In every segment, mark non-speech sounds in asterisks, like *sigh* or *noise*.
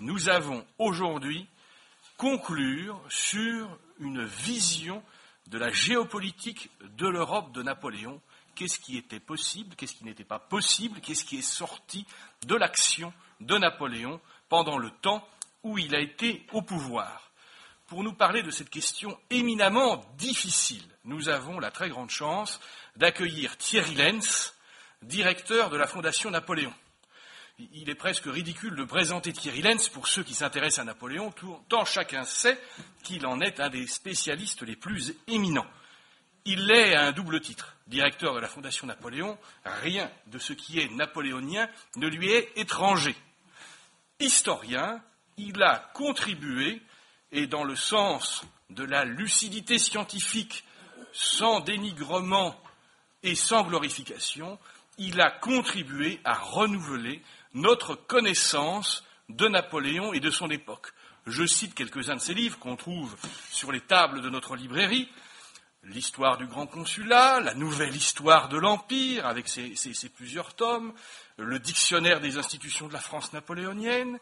nous avons aujourd'hui conclure sur une vision de la géopolitique de l'Europe de Napoléon. Qu'est-ce qui était possible, qu'est-ce qui n'était pas possible, qu'est-ce qui est sorti de l'action de Napoléon pendant le temps où il a été au pouvoir. Pour nous parler de cette question éminemment difficile, nous avons la très grande chance d'accueillir Thierry Lenz, directeur de la Fondation Napoléon. Il est presque ridicule de présenter Thierry Lenz pour ceux qui s'intéressent à Napoléon, tant chacun sait qu'il en est un des spécialistes les plus éminents. Il est à un double titre, directeur de la Fondation Napoléon. Rien de ce qui est napoléonien ne lui est étranger. Historien, il a contribué, et dans le sens de la lucidité scientifique, sans dénigrement et sans glorification, il a contribué à renouveler notre connaissance de Napoléon et de son époque. Je cite quelques-uns de ses livres qu'on trouve sur les tables de notre librairie. L'histoire du grand consulat, la nouvelle histoire de l'Empire, avec ses, plusieurs tomes, le dictionnaire des institutions de la France napoléonienne.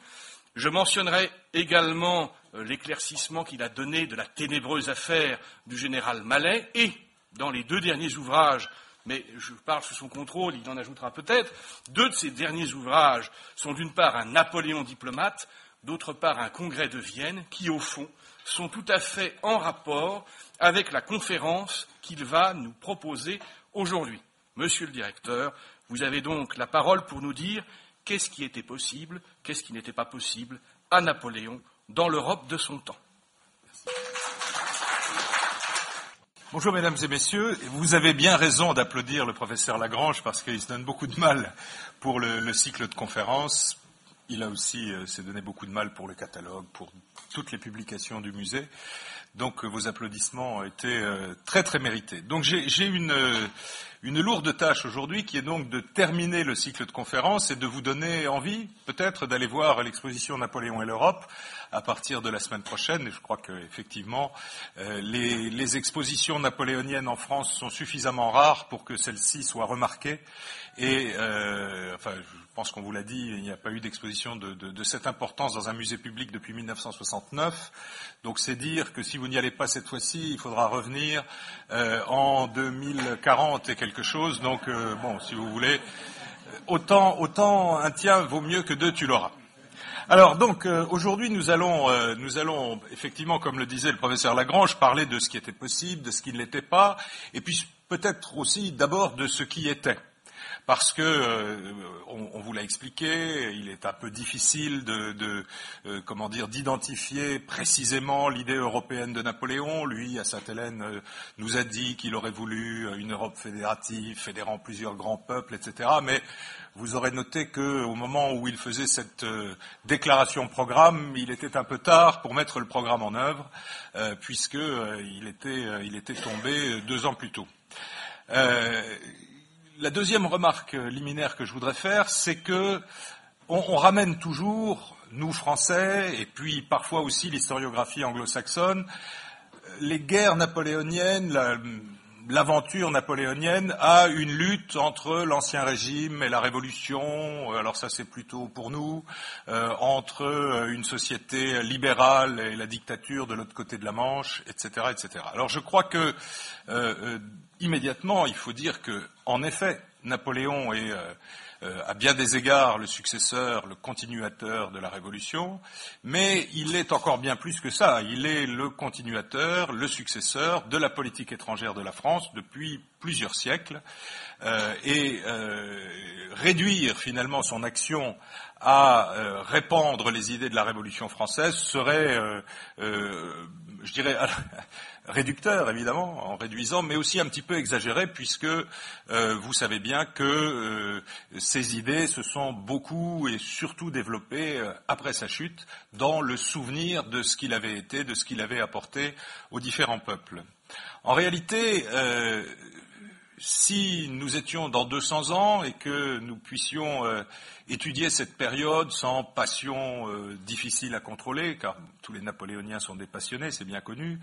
Je mentionnerai également euh, l'éclaircissement qu'il a donné de la ténébreuse affaire du général Mallet et, dans les deux derniers ouvrages mais je parle sous son contrôle, il en ajoutera peut-être. Deux de ces derniers ouvrages sont d'une part un Napoléon diplomate, d'autre part un congrès de Vienne, qui au fond sont tout à fait en rapport avec la conférence qu'il va nous proposer aujourd'hui. Monsieur le directeur, vous avez donc la parole pour nous dire qu'est-ce qui était possible, qu'est-ce qui n'était pas possible à Napoléon dans l'Europe de son temps. Bonjour mesdames et messieurs, vous avez bien raison d'applaudir le professeur Lagrange parce qu'il se donne beaucoup de mal pour le, cycle de conférences. Il a aussi euh, s'est donné beaucoup de mal pour le catalogue, pour toutes les publications du musée. Donc euh, vos applaudissements ont été euh, très très mérités. Donc j'ai une, une lourde tâche aujourd'hui qui est donc de terminer le cycle de conférences et de vous donner envie peut-être d'aller voir l'exposition Napoléon et l'Europe à partir de la semaine prochaine. Et je crois qu'effectivement, euh, les, expositions napoléoniennes en France sont suffisamment rares pour que celles-ci soient remarquées. Et euh, enfin, je pense qu'on vous l'a dit, il n'y a pas eu d'exposition de, cette importance dans un musée public depuis 1969. Donc c'est dire que si vous n'y allez pas cette fois-ci, il faudra revenir euh, en 2040 et quelque chose. Donc euh, bon, si vous voulez, autant un tien vaut mieux que deux tu l'auras. Alors donc euh, aujourd'hui nous allons euh, nous allons effectivement comme le disait le professeur Lagrange parler de ce qui était possible, de ce qui ne l'était pas, et puis peut-être aussi d'abord de ce qui était. Parce que, euh, on, vous l'a expliqué, il est un peu difficile de, de comment dire, d'identifier précisément l'idée européenne de Napoléon. Lui, à Sainte-Hélène, nous a dit qu'il aurait voulu une Europe fédérative, fédérant plusieurs grands peuples, etc. Mais vous aurez noté qu'au moment où il faisait cette euh, déclaration programme, il était un peu tard pour mettre le programme en œuvre, euh, puisqu'il euh, était, était tombé deux ans plus tôt. La deuxième remarque liminaire que je voudrais faire, c'est que on, ramène toujours, nous Français, et puis parfois aussi l'historiographie anglo-saxonne, les guerres napoléoniennes, la, l'aventure napoléonienne a une lutte entre l'ancien régime et la révolution, alors ça c'est plutôt pour nous, euh, entre euh, une société libérale et la dictature de l'autre côté de la Manche, etc., etc. Alors je crois que euh, immédiatement il faut dire que, en effet, Napoléon est euh, à bien des égards le successeur, le continuateur de la Révolution, mais il est encore bien plus que ça. Il est le continuateur, le successeur de la politique étrangère de la France depuis plusieurs siècles, euh, et euh, réduire finalement son action à répandre les idées de la Révolution française serait, je dirais, *laughs* réducteur évidemment, en réduisant, mais aussi un petit peu exagéré, puisque euh, vous savez bien que euh, ces idées se sont beaucoup et surtout développées euh, après sa chute, dans le souvenir de ce qu'il avait été, de ce qu'il avait apporté aux différents peuples. En réalité, si nous étions dans 200 ans et que nous puissions étudier cette période sans passion difficile à contrôler, car tous les Napoléoniens sont des passionnés, c'est bien connu,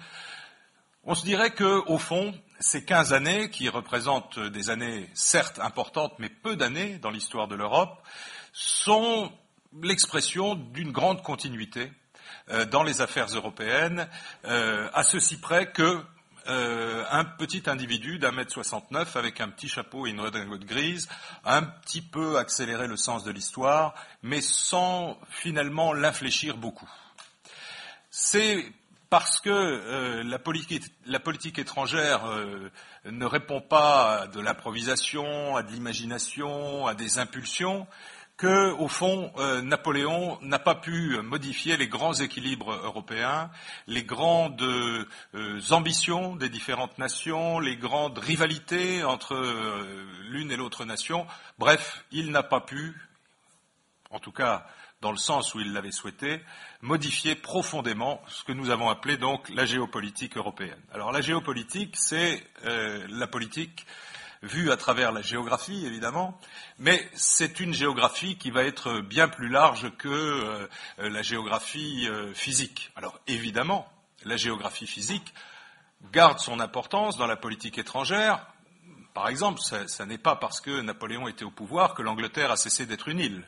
on se dirait que, au fond, ces 15 années, qui représentent des années certes importantes, mais peu d'années dans l'histoire de l'Europe, sont l'expression d'une grande continuité dans les affaires européennes, à ceci près que un petit individu d'un mètre 69 avec un petit chapeau et une redingote grise, a un petit peu accéléré le sens de l'histoire, mais sans finalement l'infléchir beaucoup. C'est parce que euh, la, politique, étrangère euh, ne répond pas à de l'improvisation, à de l'imagination, à des impulsions, que, au fond, euh, Napoléon n'a pas pu modifier les grands équilibres européens, les grandes ambitions des différentes nations, les grandes rivalités entre l'une et l'autre nation. Bref, il n'a pas pu, en tout cas dans le sens où il l'avait souhaité, modifier profondément ce que nous avons appelé donc la géopolitique européenne. Alors la géopolitique, c'est euh, la politique vue à travers la géographie, évidemment, mais c'est une géographie qui va être bien plus large que euh, la géographie euh, physique. Alors évidemment, la géographie physique garde son importance dans la politique étrangère. Par exemple, ce n'est pas parce que Napoléon était au pouvoir que l'Angleterre a cessé d'être une île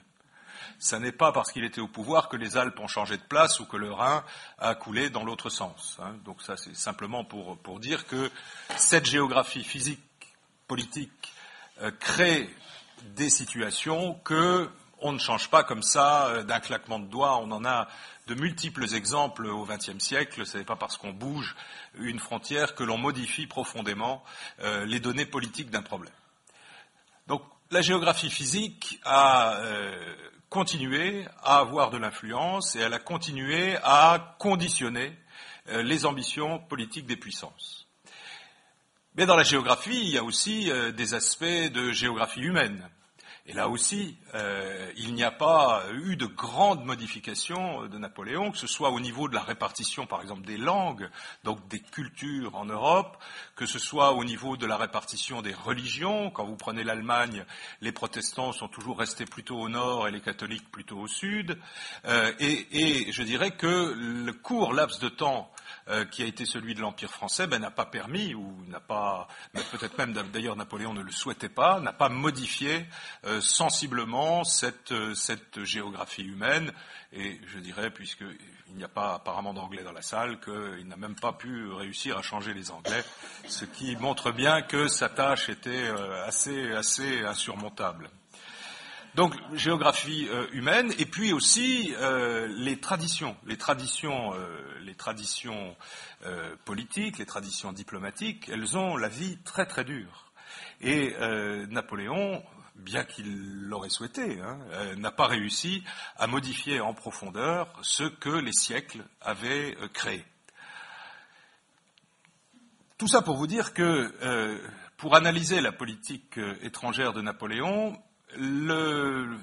ce n'est pas parce qu'il était au pouvoir que les Alpes ont changé de place ou que le Rhin a coulé dans l'autre sens. Hein. Donc ça, c'est simplement pour, dire que cette géographie physique, politique, euh, crée des situations que on ne change pas comme ça euh, d'un claquement de doigts. On en a de multiples exemples au XXe siècle. Ce n'est pas parce qu'on bouge une frontière que l'on modifie profondément euh, les données politiques d'un problème. Donc la géographie physique a continué à avoir de l'influence et elle a continué à conditionner euh, les ambitions politiques des puissances. Mais dans la géographie, il y a aussi euh, des aspects de géographie humaine. Et là aussi, euh, il n'y a pas eu de grandes modifications de Napoléon, que ce soit au niveau de la répartition, par exemple, des langues, donc des cultures en Europe, que ce soit au niveau de la répartition des religions. Quand vous prenez l'Allemagne, les protestants sont toujours restés plutôt au nord et les catholiques plutôt au sud. Euh, et, et, je dirais que le court laps de temps euh, qui a été celui de l'Empire français, ben, n'a pas permis, ou n'a pas, peut-être même d'ailleurs Napoléon ne le souhaitait pas, n'a pas modifié euh, sensiblement cette, euh, cette géographie humaine. Et je dirais, puisqu'il n'y a pas apparemment d'anglais dans la salle, qu'il n'a même pas pu réussir à changer les anglais, ce qui montre bien que sa tâche était assez insurmontable. Donc géographie euh, humaine et puis aussi euh, les traditions, les traditions, euh, les traditions politiques, les traditions diplomatiques, elles ont la vie très très dure. Et Napoléon, bien qu'il l'aurait souhaité, hein, n'a pas réussi à modifier en profondeur ce que les siècles avaient créé. Tout ça pour vous dire que pour analyser la politique étrangère de Napoléon, le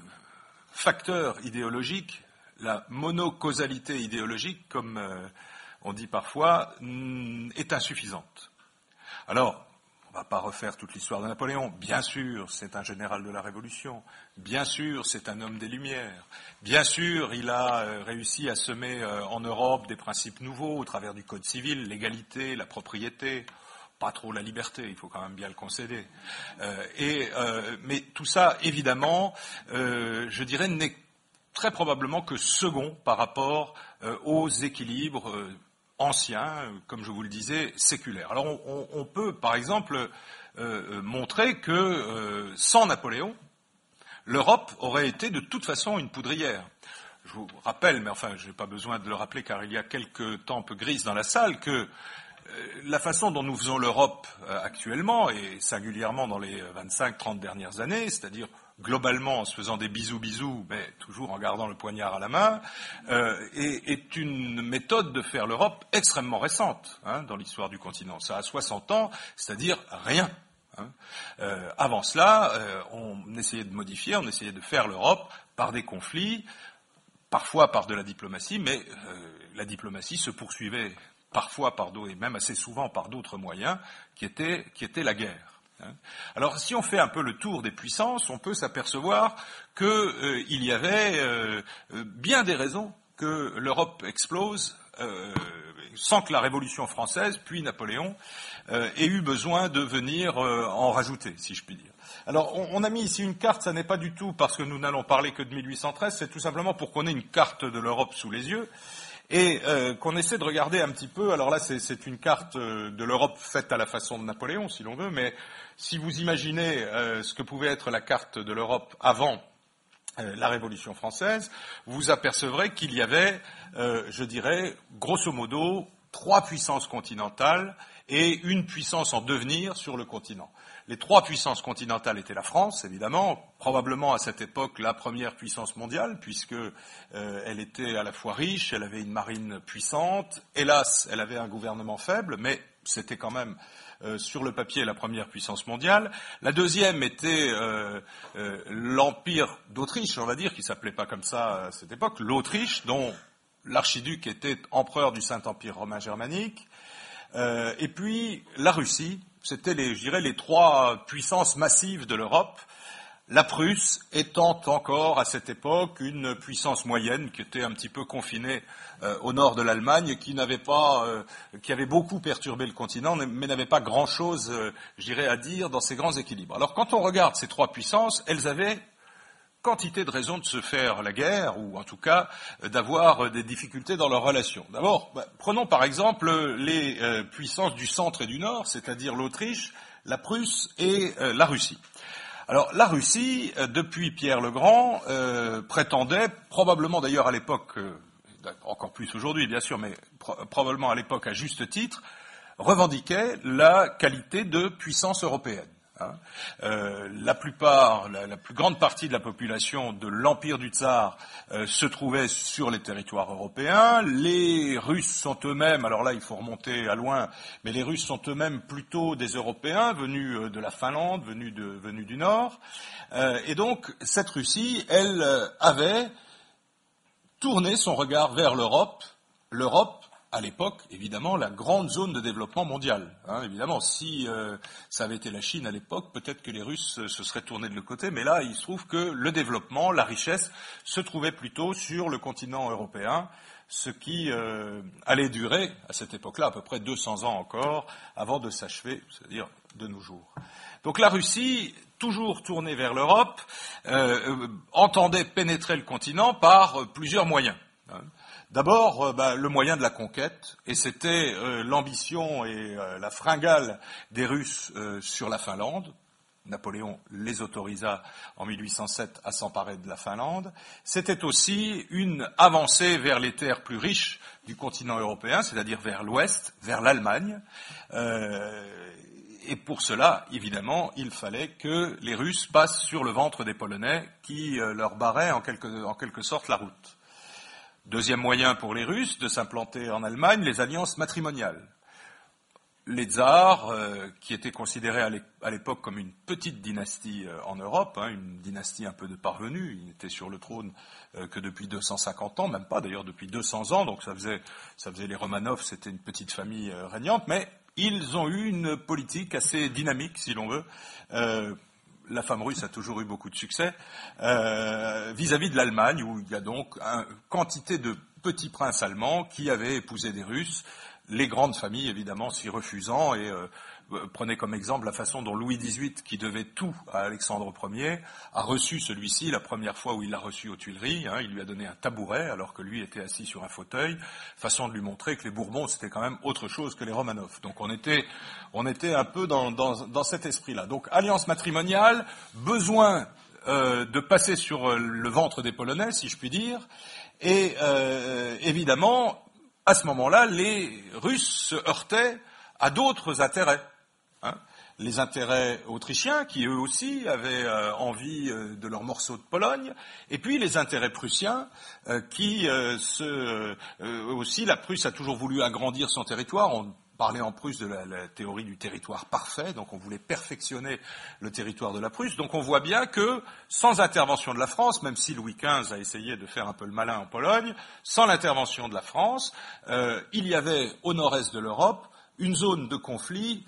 facteur idéologique, la monocausalité idéologique, comme euh, on dit parfois, est insuffisante. Alors, on ne va pas refaire toute l'histoire de Napoléon. Bien sûr, c'est un général de la Révolution. Bien sûr, c'est un homme des Lumières. Bien sûr, il a euh, réussi à semer euh, en Europe des principes nouveaux au travers du Code civil, l'égalité, la propriété pas trop la liberté, il faut quand même bien le concéder. Euh, et, euh, mais tout ça, évidemment, euh, je dirais, n'est très probablement que second par rapport aux équilibres anciens, comme je vous le disais, séculaires. Alors on, on peut, par exemple, montrer que sans Napoléon, l'Europe aurait été de toute façon une poudrière. Je vous rappelle, mais enfin, je n'ai pas besoin de le rappeler car il y a quelques tempes grises dans la salle, que la façon dont nous faisons l'Europe euh, actuellement, et singulièrement dans les 25-30 dernières années, c'est-à-dire globalement en se faisant des bisous bisous, mais toujours en gardant le poignard à la main, euh, est, une méthode de faire l'Europe extrêmement récente hein, dans l'histoire du continent. Ça a 60 ans, c'est-à-dire rien. Hein. avant cela, on essayait de modifier, on essayait de faire l'Europe par des conflits, parfois par de la diplomatie, mais la diplomatie se poursuivait parfois par d'autres, et même assez souvent par d'autres moyens, qui étaient, qui était la guerre. Hein. Alors, si on fait un peu le tour des puissances, on peut s'apercevoir qu'il euh, y avait euh, bien des raisons que l'Europe explose euh, sans que la Révolution française, puis Napoléon, ait eu besoin de venir en rajouter, si je puis dire. Alors, on, a mis ici une carte, ça n'est pas du tout parce que nous n'allons parler que de 1813, c'est tout simplement pour qu'on ait une carte de l'Europe sous les yeux et euh, qu'on essaie de regarder un petit peu. Alors là, c'est une carte euh, de l'Europe faite à la façon de Napoléon, si l'on veut, mais si vous imaginez euh, ce que pouvait être la carte de l'Europe avant la Révolution française, vous apercevrez qu'il y avait, je dirais, grosso modo, trois puissances continentales et une puissance en devenir sur le continent. Les trois puissances continentales étaient la France, évidemment, probablement à cette époque la première puissance mondiale, puisque euh, elle était à la fois riche, elle avait une marine puissante. Hélas, elle avait un gouvernement faible, mais c'était quand même euh, sur le papier la première puissance mondiale. La deuxième était euh, l'empire d'Autriche, on va dire, qui s'appelait pas comme ça à cette époque, l'Autriche, dont l'archiduc était empereur du Saint-Empire romain germanique. et puis la Russie, c'était, les, je les trois puissances massives de l'Europe. La Prusse étant encore à cette époque une puissance moyenne qui était un petit peu confinée euh, au nord de l'Allemagne, qui n'avait pas, euh, qui avait beaucoup perturbé le continent, mais n'avait pas grand-chose, euh, je dirais, à dire dans ces grands équilibres. Alors quand on regarde ces trois puissances, elles avaient quantité de raisons de se faire la guerre, ou en tout cas euh, d'avoir euh, des difficultés dans leurs relations. D'abord, bah, prenons par exemple les euh, puissances du centre et du nord, c'est-à-dire l'Autriche, la Prusse et la Russie. Alors la Russie, depuis Pierre le Grand, prétendait, probablement d'ailleurs à l'époque, encore plus aujourd'hui bien sûr, mais probablement à l'époque à juste titre, revendiquait la qualité de puissance européenne. Hein. Euh, la plupart, la, plus grande partie de la population de l'empire du Tsar euh, se trouvait sur les territoires européens. Les Russes sont eux-mêmes, alors là il faut remonter à loin, mais les Russes sont eux-mêmes plutôt des Européens venus euh, de la Finlande, venus, venus du Nord. et donc cette Russie, elle avait tourné son regard vers l'Europe, l'Europe à l'époque, évidemment, la grande zone de développement mondial. Hein, évidemment, si euh, ça avait été la Chine à l'époque, peut-être que les Russes se seraient tournés de l'autre côté, mais là, il se trouve que le développement, la richesse, se trouvait plutôt sur le continent européen, ce qui euh, allait durer, à cette époque-là, à peu près 200 ans encore, avant de s'achever, c'est-à-dire de nos jours. Donc la Russie, toujours tournée vers l'Europe, euh, entendait pénétrer le continent par plusieurs moyens. Hein. D'abord, euh, bah, le moyen de la conquête, et c'était euh, l'ambition et euh, la fringale des Russes sur la Finlande. Napoléon les autorisa en 1807 à s'emparer de la Finlande. C'était aussi une avancée vers les terres plus riches du continent européen, c'est-à-dire vers l'ouest, vers l'Allemagne. et pour cela, évidemment, il fallait que les Russes passent sur le ventre des Polonais qui leur barraient en quelque sorte la route. Deuxième moyen pour les Russes de s'implanter en Allemagne, les alliances matrimoniales. Les tsars, euh, qui étaient considérés à l'époque comme une petite dynastie euh, en Europe, hein, une dynastie un peu de parvenus, ils n'étaient sur le trône euh, que depuis 250 ans, même pas d'ailleurs depuis 200 ans, donc ça faisait, ça faisait les Romanov, c'était une petite famille régnante, mais ils ont eu une politique assez dynamique, si l'on veut, la femme russe a toujours eu beaucoup de succès euh, vis-à-vis de l'Allemagne, où il y a donc une quantité de petits princes allemands qui avaient épousé des Russes, les grandes familles évidemment s'y refusant et euh, prenez comme exemple la façon dont Louis XVIII, qui devait tout à Alexandre Ier, a reçu celui-ci la première fois où il l'a reçu aux Tuileries. Hein, il lui a donné un tabouret alors que lui était assis sur un fauteuil, façon de lui montrer que les Bourbons c'était quand même autre chose que les Romanov. Donc on était, on était un peu dans, dans, cet esprit-là. Donc alliance matrimoniale, besoin euh, de passer sur euh, le ventre des Polonais, si je puis dire, et évidemment, à ce moment-là, les Russes se heurtaient à d'autres intérêts. Les intérêts autrichiens, qui eux aussi avaient euh, envie euh, de leur morceau de Pologne, et puis les intérêts prussiens, euh, qui se, aussi, la Prusse a toujours voulu agrandir son territoire. On parlait en Prusse de la, la, théorie du territoire parfait, donc on voulait perfectionner le territoire de la Prusse. Donc on voit bien que, sans intervention de la France, même si Louis XV a essayé de faire un peu le malin en Pologne, sans l'intervention de la France, il y avait au nord-est de l'Europe une zone de conflit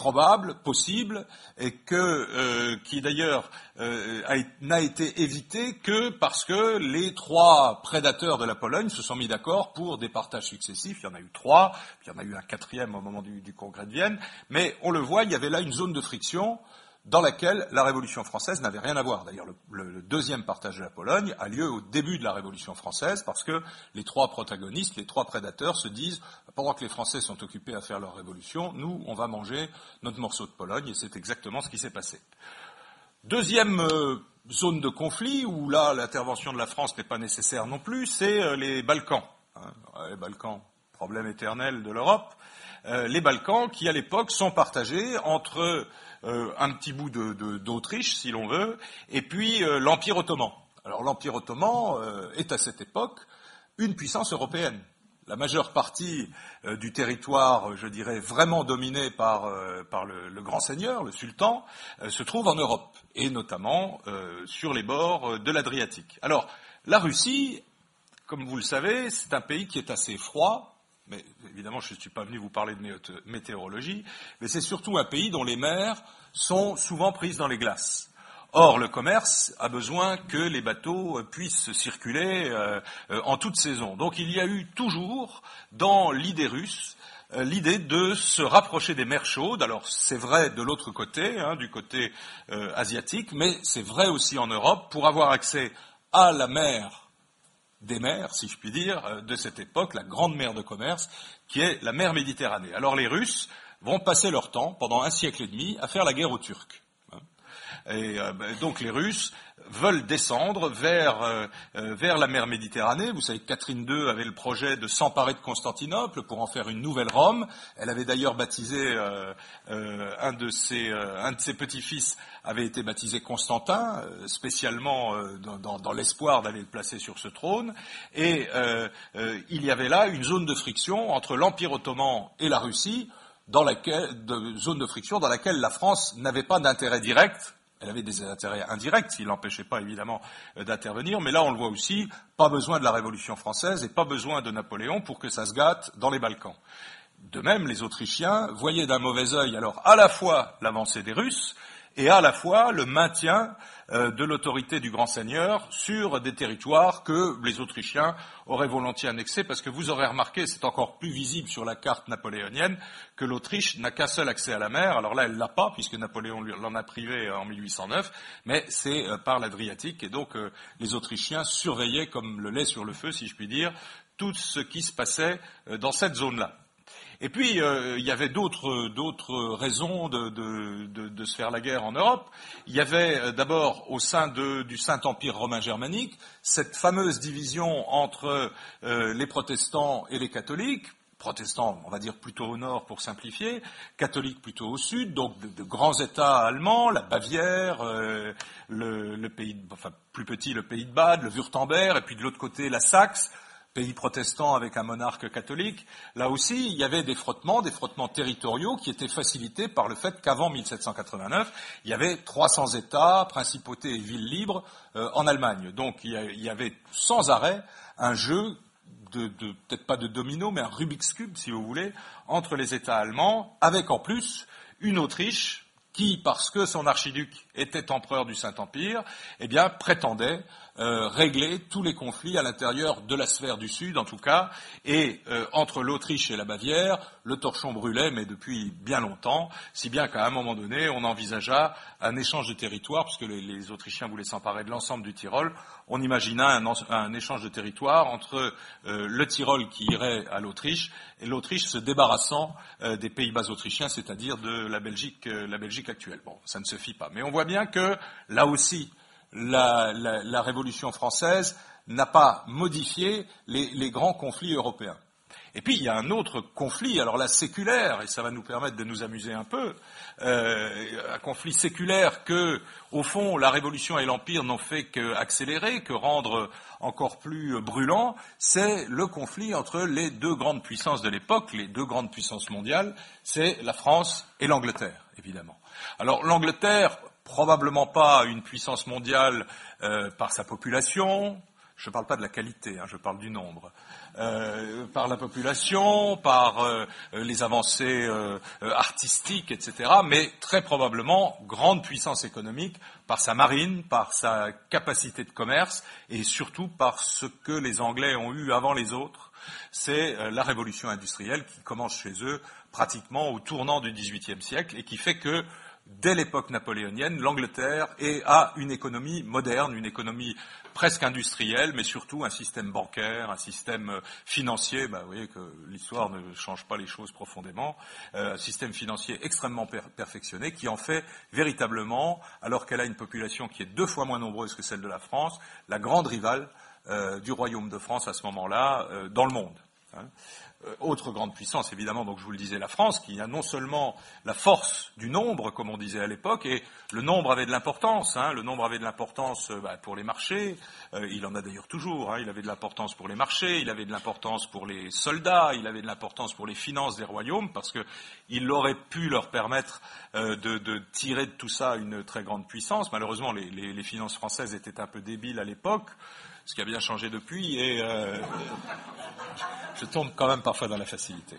probable, possible, et que, euh, qui d'ailleurs euh, n'a été évité que parce que les trois prédateurs de la Pologne se sont mis d'accord pour des partages successifs. Il y en a eu trois, puis il y en a eu un quatrième au moment du, du, congrès de Vienne, mais on le voit, il y avait là une zone de friction dans laquelle la Révolution française n'avait rien à voir. D'ailleurs, le, deuxième partage de la Pologne a lieu au début de la Révolution française parce que les trois protagonistes, les trois prédateurs se disent pendant que les Français sont occupés à faire leur révolution, nous, on va manger notre morceau de Pologne et c'est exactement ce qui s'est passé. Deuxième euh, zone de conflit où là l'intervention de la France n'est pas nécessaire non plus, c'est euh, les Balkans. Hein. les Balkans, problème éternel de l'Europe. Euh, les Balkans qui à l'époque sont partagés entre euh, un petit bout d'Autriche, si l'on veut, et puis euh, l'Empire ottoman. Alors l'Empire ottoman euh, est à cette époque une puissance européenne. La majeure partie du territoire, je dirais, vraiment dominé par, le, le, grand seigneur, le sultan, se trouve en Europe, et notamment sur les bords de l'Adriatique. Alors, la Russie, comme vous le savez, c'est un pays qui est assez froid, mais évidemment je ne suis pas venu vous parler de météorologie, mais c'est surtout un pays dont les mers sont souvent prises dans les glaces. Or, le commerce a besoin que les bateaux puissent circuler euh, euh, en toute saison. Donc il y a eu toujours, dans l'idée russe, euh, l'idée de se rapprocher des mers chaudes. Alors c'est vrai de l'autre côté, hein, du côté asiatique, mais c'est vrai aussi en Europe, pour avoir accès à la mer des mers, si je puis dire, euh, de cette époque, la grande mer de commerce, qui est la mer Méditerranée. Alors les Russes vont passer leur temps, pendant un siècle et demi, à faire la guerre aux Turcs. Et euh, ben, donc les Russes veulent descendre vers, euh, euh, vers la mer Méditerranée. Vous savez que Catherine II avait le projet de s'emparer de Constantinople pour en faire une nouvelle Rome. Elle avait d'ailleurs baptisé un de ses, ses petits-fils avait été baptisé Constantin, spécialement dans, dans, l'espoir d'aller le placer sur ce trône. Et il y avait là une zone de friction entre l'Empire ottoman et la Russie, dans laquelle, zone de friction dans laquelle la France n'avait pas d'intérêt direct elle avait des intérêts indirects, s'il l'empêchait pas évidemment euh, d'intervenir, mais là on le voit aussi, pas besoin de la Révolution française et pas besoin de Napoléon pour que ça se gâte dans les Balkans. De même, les Autrichiens voyaient d'un mauvais œil alors à la fois l'avancée des Russes et à la fois le maintien euh, de l'autorité du grand seigneur sur des territoires que les Autrichiens auraient volontiers annexés, parce que vous aurez remarqué, c'est encore plus visible sur la carte napoléonienne, que l'Autriche n'a qu'un seul accès à la mer. Alors là, elle l'a pas, puisque Napoléon l'en a privé en 1809, mais c'est euh, par l'Adriatique, et donc euh, les Autrichiens surveillaient comme le lait sur le feu, si je puis dire, tout ce qui se passait dans cette zone-là. Et puis, euh, il y avait d'autres raisons de, de, de, se faire la guerre en Europe. Il y avait euh, d'abord, au sein du Saint-Empire romain germanique, cette fameuse division entre euh, les protestants et les catholiques, protestants, on va dire plutôt au nord pour simplifier, catholiques plutôt au sud, donc de, grands États allemands, la Bavière, le, le, pays, enfin plus petit le pays de Bade, le Württemberg, et puis de l'autre côté la Saxe, pays protestant avec un monarque catholique, là aussi, il y avait des frottements, des frottements territoriaux qui étaient facilités par le fait qu'avant 1789, il y avait 300 États, principautés et villes libres euh, en Allemagne. Donc il y avait sans arrêt un jeu de, de peut-être pas de domino, mais un Rubik's Cube, si vous voulez, entre les États allemands, avec en plus une Autriche qui, parce que son archiduc était empereur du Saint-Empire, eh bien, prétendait euh, régler tous les conflits à l'intérieur de la sphère du Sud, en tout cas, et euh, entre l'Autriche et la Bavière, le torchon brûlait, mais depuis bien longtemps, si bien qu'à un moment donné, on envisagea un échange de territoire, puisque les, Autrichiens voulaient s'emparer de l'ensemble du Tyrol, on imagina un, échange de territoire entre euh, le Tyrol qui irait à l'Autriche et l'Autriche se débarrassant des Pays-Bas autrichiens, c'est-à-dire de la Belgique, actuelle. Bon, ça ne se fit pas. Mais on voit que, là aussi, la, Révolution française n'a pas modifié les, grands conflits européens. Et puis il y a un autre conflit, alors là séculaire, et ça va nous permettre de nous amuser un peu, euh, un conflit séculaire que, au fond, la Révolution et l'Empire n'ont fait qu'accélérer, que rendre encore plus brûlant, c'est le conflit entre les deux grandes puissances de l'époque, les deux grandes puissances mondiales, c'est la France et l'Angleterre, évidemment. Alors l'Angleterre, probablement pas une puissance mondiale euh, par sa population, je ne parle pas de la qualité, hein, je parle du nombre, euh, par la population, par euh, les avancées artistiques, etc., mais très probablement grande puissance économique par sa marine, par sa capacité de commerce et surtout par ce que les Anglais ont eu avant les autres, c'est la révolution industrielle qui commence chez eux pratiquement au tournant du XVIIIe siècle et qui fait que dès l'époque napoléonienne, l'Angleterre a une économie moderne, une économie presque industrielle, mais surtout un système bancaire, un système euh, financier. Bah, vous voyez que l'histoire ne change pas les choses profondément. Euh, un système financier extrêmement perfectionné qui en fait véritablement, alors qu'elle a une population qui est deux fois moins nombreuse que celle de la France, la grande rivale euh, du royaume de France à ce moment-là dans le monde. Hein. Euh, autre grande puissance, évidemment, donc je vous le disais, la France, qui a non seulement la force du nombre, comme on disait à l'époque, et le nombre avait de l'importance, hein, le nombre avait de l'importance euh, bah, pour les marchés, euh, il en a d'ailleurs toujours, hein, il avait de l'importance pour les marchés, il avait de l'importance pour les soldats, il avait de l'importance pour les finances des royaumes, parce qu'il aurait pu leur permettre de, tirer de tout ça une très grande puissance. Malheureusement, les, les finances françaises étaient un peu débiles à l'époque, ce qui a bien changé depuis, et je tombe quand même parfois dans la facilité.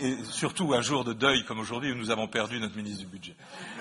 Et surtout un jour de deuil comme aujourd'hui où nous avons perdu notre ministre du budget.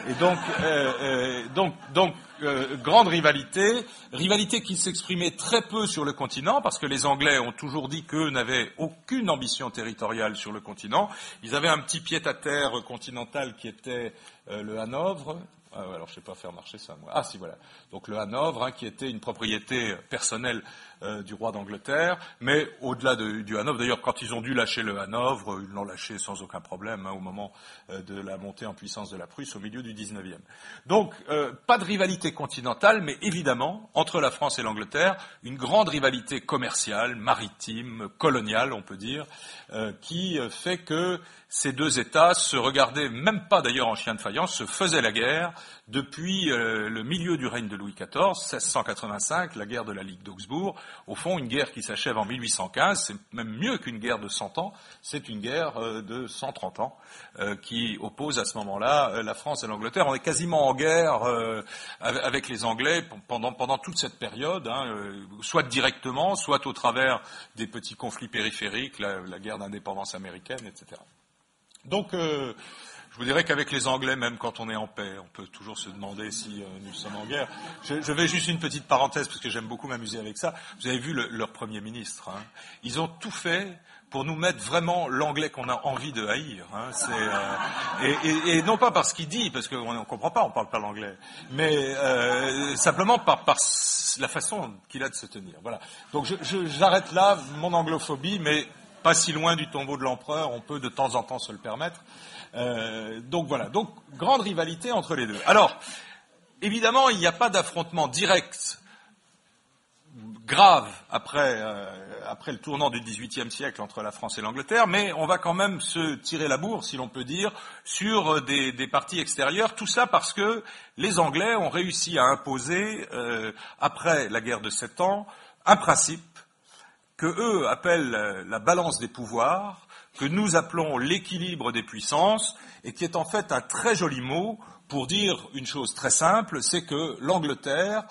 Et donc, euh, euh, donc, donc euh, grande rivalité, rivalité qui s'exprimait très peu sur le continent parce que les Anglais ont toujours dit qu'eux n'avaient aucune ambition territoriale sur le continent. Ils avaient un petit pied-à-terre continental qui était le Hanovre, ah alors je ne sais pas faire marcher ça, moi. Ah si, voilà. Donc le Hanovre, hein, qui était une propriété personnelle euh, du roi d'Angleterre, mais au-delà du Hanovre, d'ailleurs, quand ils ont dû lâcher le Hanovre, ils l'ont lâché sans aucun problème hein, au moment euh, de la montée en puissance de la Prusse au milieu du XIXe. Donc, euh, pas de rivalité continentale, mais évidemment, entre la France et l'Angleterre, une grande rivalité commerciale, maritime, coloniale, on peut dire, qui fait que ces deux États se regardaient même pas d'ailleurs en chien de faïence, se faisaient la guerre depuis euh, le milieu du règne de Louis XIV, 1685, la guerre de la Ligue d'Augsbourg. Au fond, une guerre qui s'achève en 1815, c'est même mieux qu'une guerre de 100 ans, c'est une guerre euh, de 130 ans euh, qui oppose à ce moment-là la France et l'Angleterre. On est quasiment en guerre avec les Anglais pendant, toute cette période, hein, soit directement, soit au travers des petits conflits périphériques, la guerre d'indépendance américaine, etc. Donc, euh, je vous dirais qu'avec les Anglais, même quand on est en paix, on peut toujours se demander si euh, nous sommes en guerre. Je, je, vais juste une petite parenthèse, parce que j'aime beaucoup m'amuser avec ça. Vous avez vu le, leur Premier ministre. Hein. Ils ont tout fait pour nous mettre vraiment l'anglais qu'on a envie de haïr. Hein. Euh, et, et, et, non pas parce qu'il dit, parce qu'on ne comprend pas, on ne parle pas l'anglais, mais euh, simplement par, par, la façon qu'il a de se tenir. Voilà. Donc j'arrête là mon anglophobie, mais pas si loin du tombeau de l'empereur, on peut de temps en temps se le permettre. Euh, donc voilà, donc grande rivalité entre les deux. Alors, évidemment, il n'y a pas d'affrontement direct, grave, après, euh, après le tournant du XVIIIe siècle entre la France et l'Angleterre, mais on va quand même se tirer la bourre, si l'on peut dire, sur des, des, parties extérieures. Tout ça parce que les Anglais ont réussi à imposer, euh, après la guerre de Sept Ans, un principe que eux appellent la balance des pouvoirs, que nous appelons l'équilibre des puissances, et qui est en fait un très joli mot pour dire une chose très simple, c'est que l'Angleterre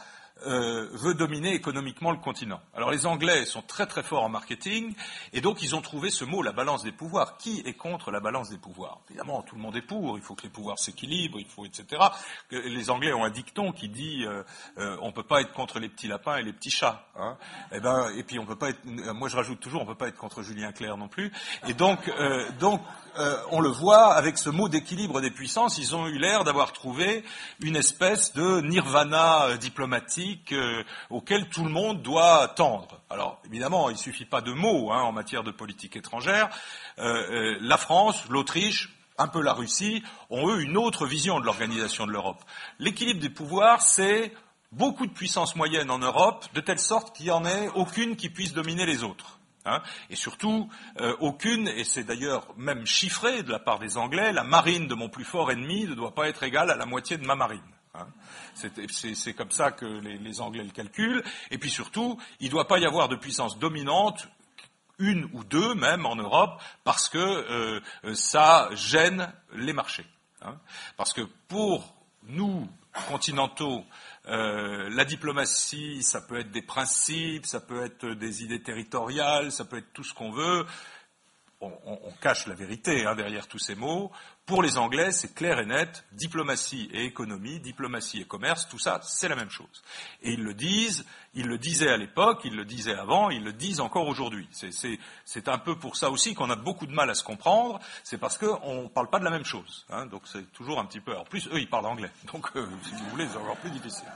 euh, veut dominer économiquement le continent. Alors les Anglais sont très très forts en marketing et donc ils ont trouvé ce mot, la balance des pouvoirs. Qui est contre la balance des pouvoirs? Évidemment, tout le monde est pour. Il faut que les pouvoirs s'équilibrent, il faut etc. Les Anglais ont un dicton qui dit euh, euh, on peut pas être contre les petits lapins et les petits chats. Hein. et eh ben et puis on peut pas être. Moi je rajoute toujours on peut pas être contre Julien Clerc non plus. Et donc donc euh, on le voit avec ce mot d'équilibre des puissances, ils ont eu l'air d'avoir trouvé une espèce de nirvana euh, diplomatique euh, auquel tout le monde doit tendre. Alors évidemment, il ne suffit pas de mots hein, en matière de politique étrangère. la France, l'Autriche, un peu la Russie, ont eux une autre vision de l'organisation de l'Europe. L'équilibre des pouvoirs, c'est beaucoup de puissances moyennes en Europe, de telle sorte qu'il n'y en ait aucune qui puisse dominer les autres. Hein, et surtout, euh, aucune, et c'est d'ailleurs même chiffré de la part des Anglais, la marine de mon plus fort ennemi ne doit pas être égale à la moitié de ma marine. Hein. C'est comme ça que les, Anglais le calculent. Et puis surtout, il ne doit pas y avoir de puissance dominante, une ou deux même en Europe, parce que euh, ça gêne les marchés. Hein. Parce que pour nous, continentaux, euh, la diplomatie, ça peut être des principes, ça peut être des idées territoriales, ça peut être tout ce qu'on veut. On, cache la vérité hein, derrière tous ces mots. Pour les Anglais, c'est clair et net, diplomatie et économie, diplomatie et commerce, tout ça, c'est la même chose. Et ils le disent, ils le disaient à l'époque, ils le disaient avant, ils le disent encore aujourd'hui. C'est un peu pour ça aussi qu'on a beaucoup de mal à se comprendre, c'est parce qu'on ne parle pas de la même chose. Hein, donc c'est toujours un petit peu... En plus, eux, ils parlent anglais, donc euh, si vous voulez, c'est encore plus difficile.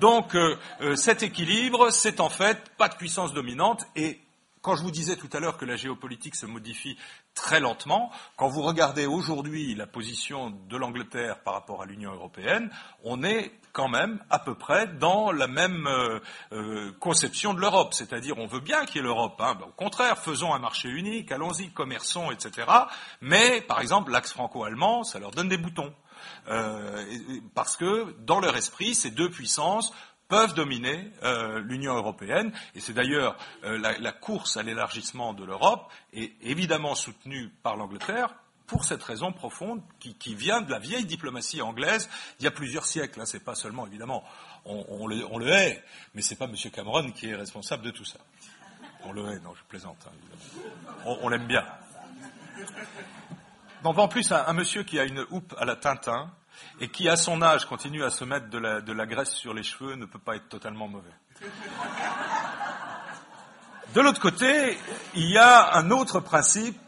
Donc euh, euh, cet équilibre, c'est en fait pas de puissance dominante et quand je vous disais tout à l'heure que la géopolitique se modifie très lentement, quand vous regardez aujourd'hui la position de l'Angleterre par rapport à l'Union européenne, on est quand même à peu près dans la même euh, euh, conception de l'Europe. C'est-à-dire, on veut bien qu'il y ait l'Europe. Hein. Ben, au contraire, faisons un marché unique, allons-y, commerçons, etc. Mais, par exemple, l'axe franco-allemand, ça leur donne des boutons. Euh, parce que dans leur esprit, ces deux puissances peuvent dominer euh, l'Union européenne. Et c'est d'ailleurs euh, la, course à l'élargissement de l'Europe est évidemment soutenue par l'Angleterre pour cette raison profonde qui, vient de la vieille diplomatie anglaise d'il y a plusieurs siècles. Hein. C'est pas seulement évidemment on, le, on, le, hait, mais c'est pas M. Cameron qui est responsable de tout ça. On le hait, non, je plaisante. Hein, on, l'aime bien. en plus, un, un, monsieur qui a une houppe à la Tintin, et qui, à son âge, continue à se mettre de la, graisse sur les cheveux ne peut pas être totalement mauvais. De l'autre côté, il y a un autre principe,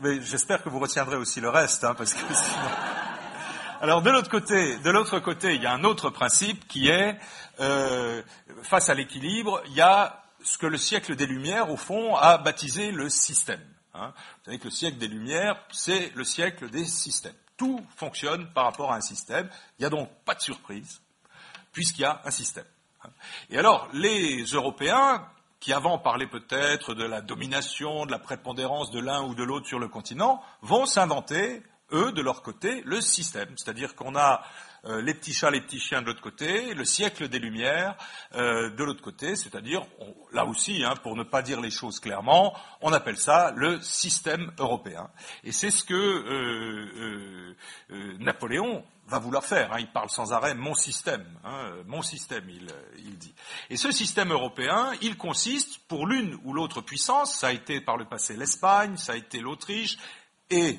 mais j'espère que vous retiendrez aussi le reste, hein, parce que *laughs* sinon... Alors de l'autre côté, de l'autre côté, il y a un autre principe qui est euh, face à l'équilibre, il y a ce que le siècle des Lumières, au fond, a baptisé le système. Hein. Vous savez que le siècle des Lumières, c'est le siècle des systèmes. Tout fonctionne par rapport à un système. Il n'y a donc pas de surprise, puisqu'il y a un système. Et alors, les Européens, qui avant parlaient peut-être de la domination, de la prépondérance de l'un ou de l'autre sur le continent, vont s'inventer, eux, de leur côté, le système. C'est-à-dire qu'on a euh, les petits chats, les petits chiens de l'autre côté, le siècle des Lumières euh, de l'autre côté, c'est-à-dire, là aussi, hein, pour ne pas dire les choses clairement, on appelle ça le système européen. Et c'est ce que euh, Napoléon va vouloir faire. Hein. Il parle sans arrêt mon système, hein, mon système, il, il, dit. Et ce système européen, il consiste pour l'une ou l'autre puissance, ça a été par le passé l'Espagne, ça a été l'Autriche, et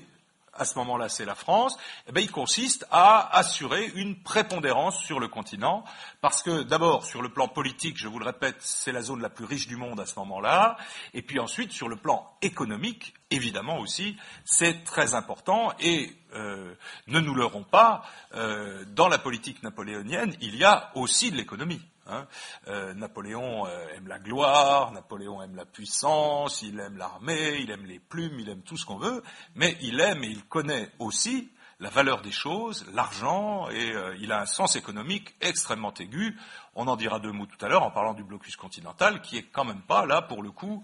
à ce moment-là c'est la France, eh bien, il consiste à assurer une prépondérance sur le continent, parce que d'abord sur le plan politique, je vous le répète, c'est la zone la plus riche du monde à ce moment-là, et puis ensuite sur le plan économique, évidemment aussi, c'est très important, et euh, ne nous leurrons pas, euh, dans la politique napoléonienne, il y a aussi de l'économie. Hein. Euh, Napoléon euh, aime la gloire, Napoléon aime la puissance, il aime l'armée, il aime les plumes, il aime tout ce qu'on veut, mais il aime et il connaît aussi la valeur des choses, l'argent, et euh, il a un sens économique extrêmement aigu. On en dira deux mots tout à l'heure en parlant du blocus continental, qui est quand même pas là pour le coup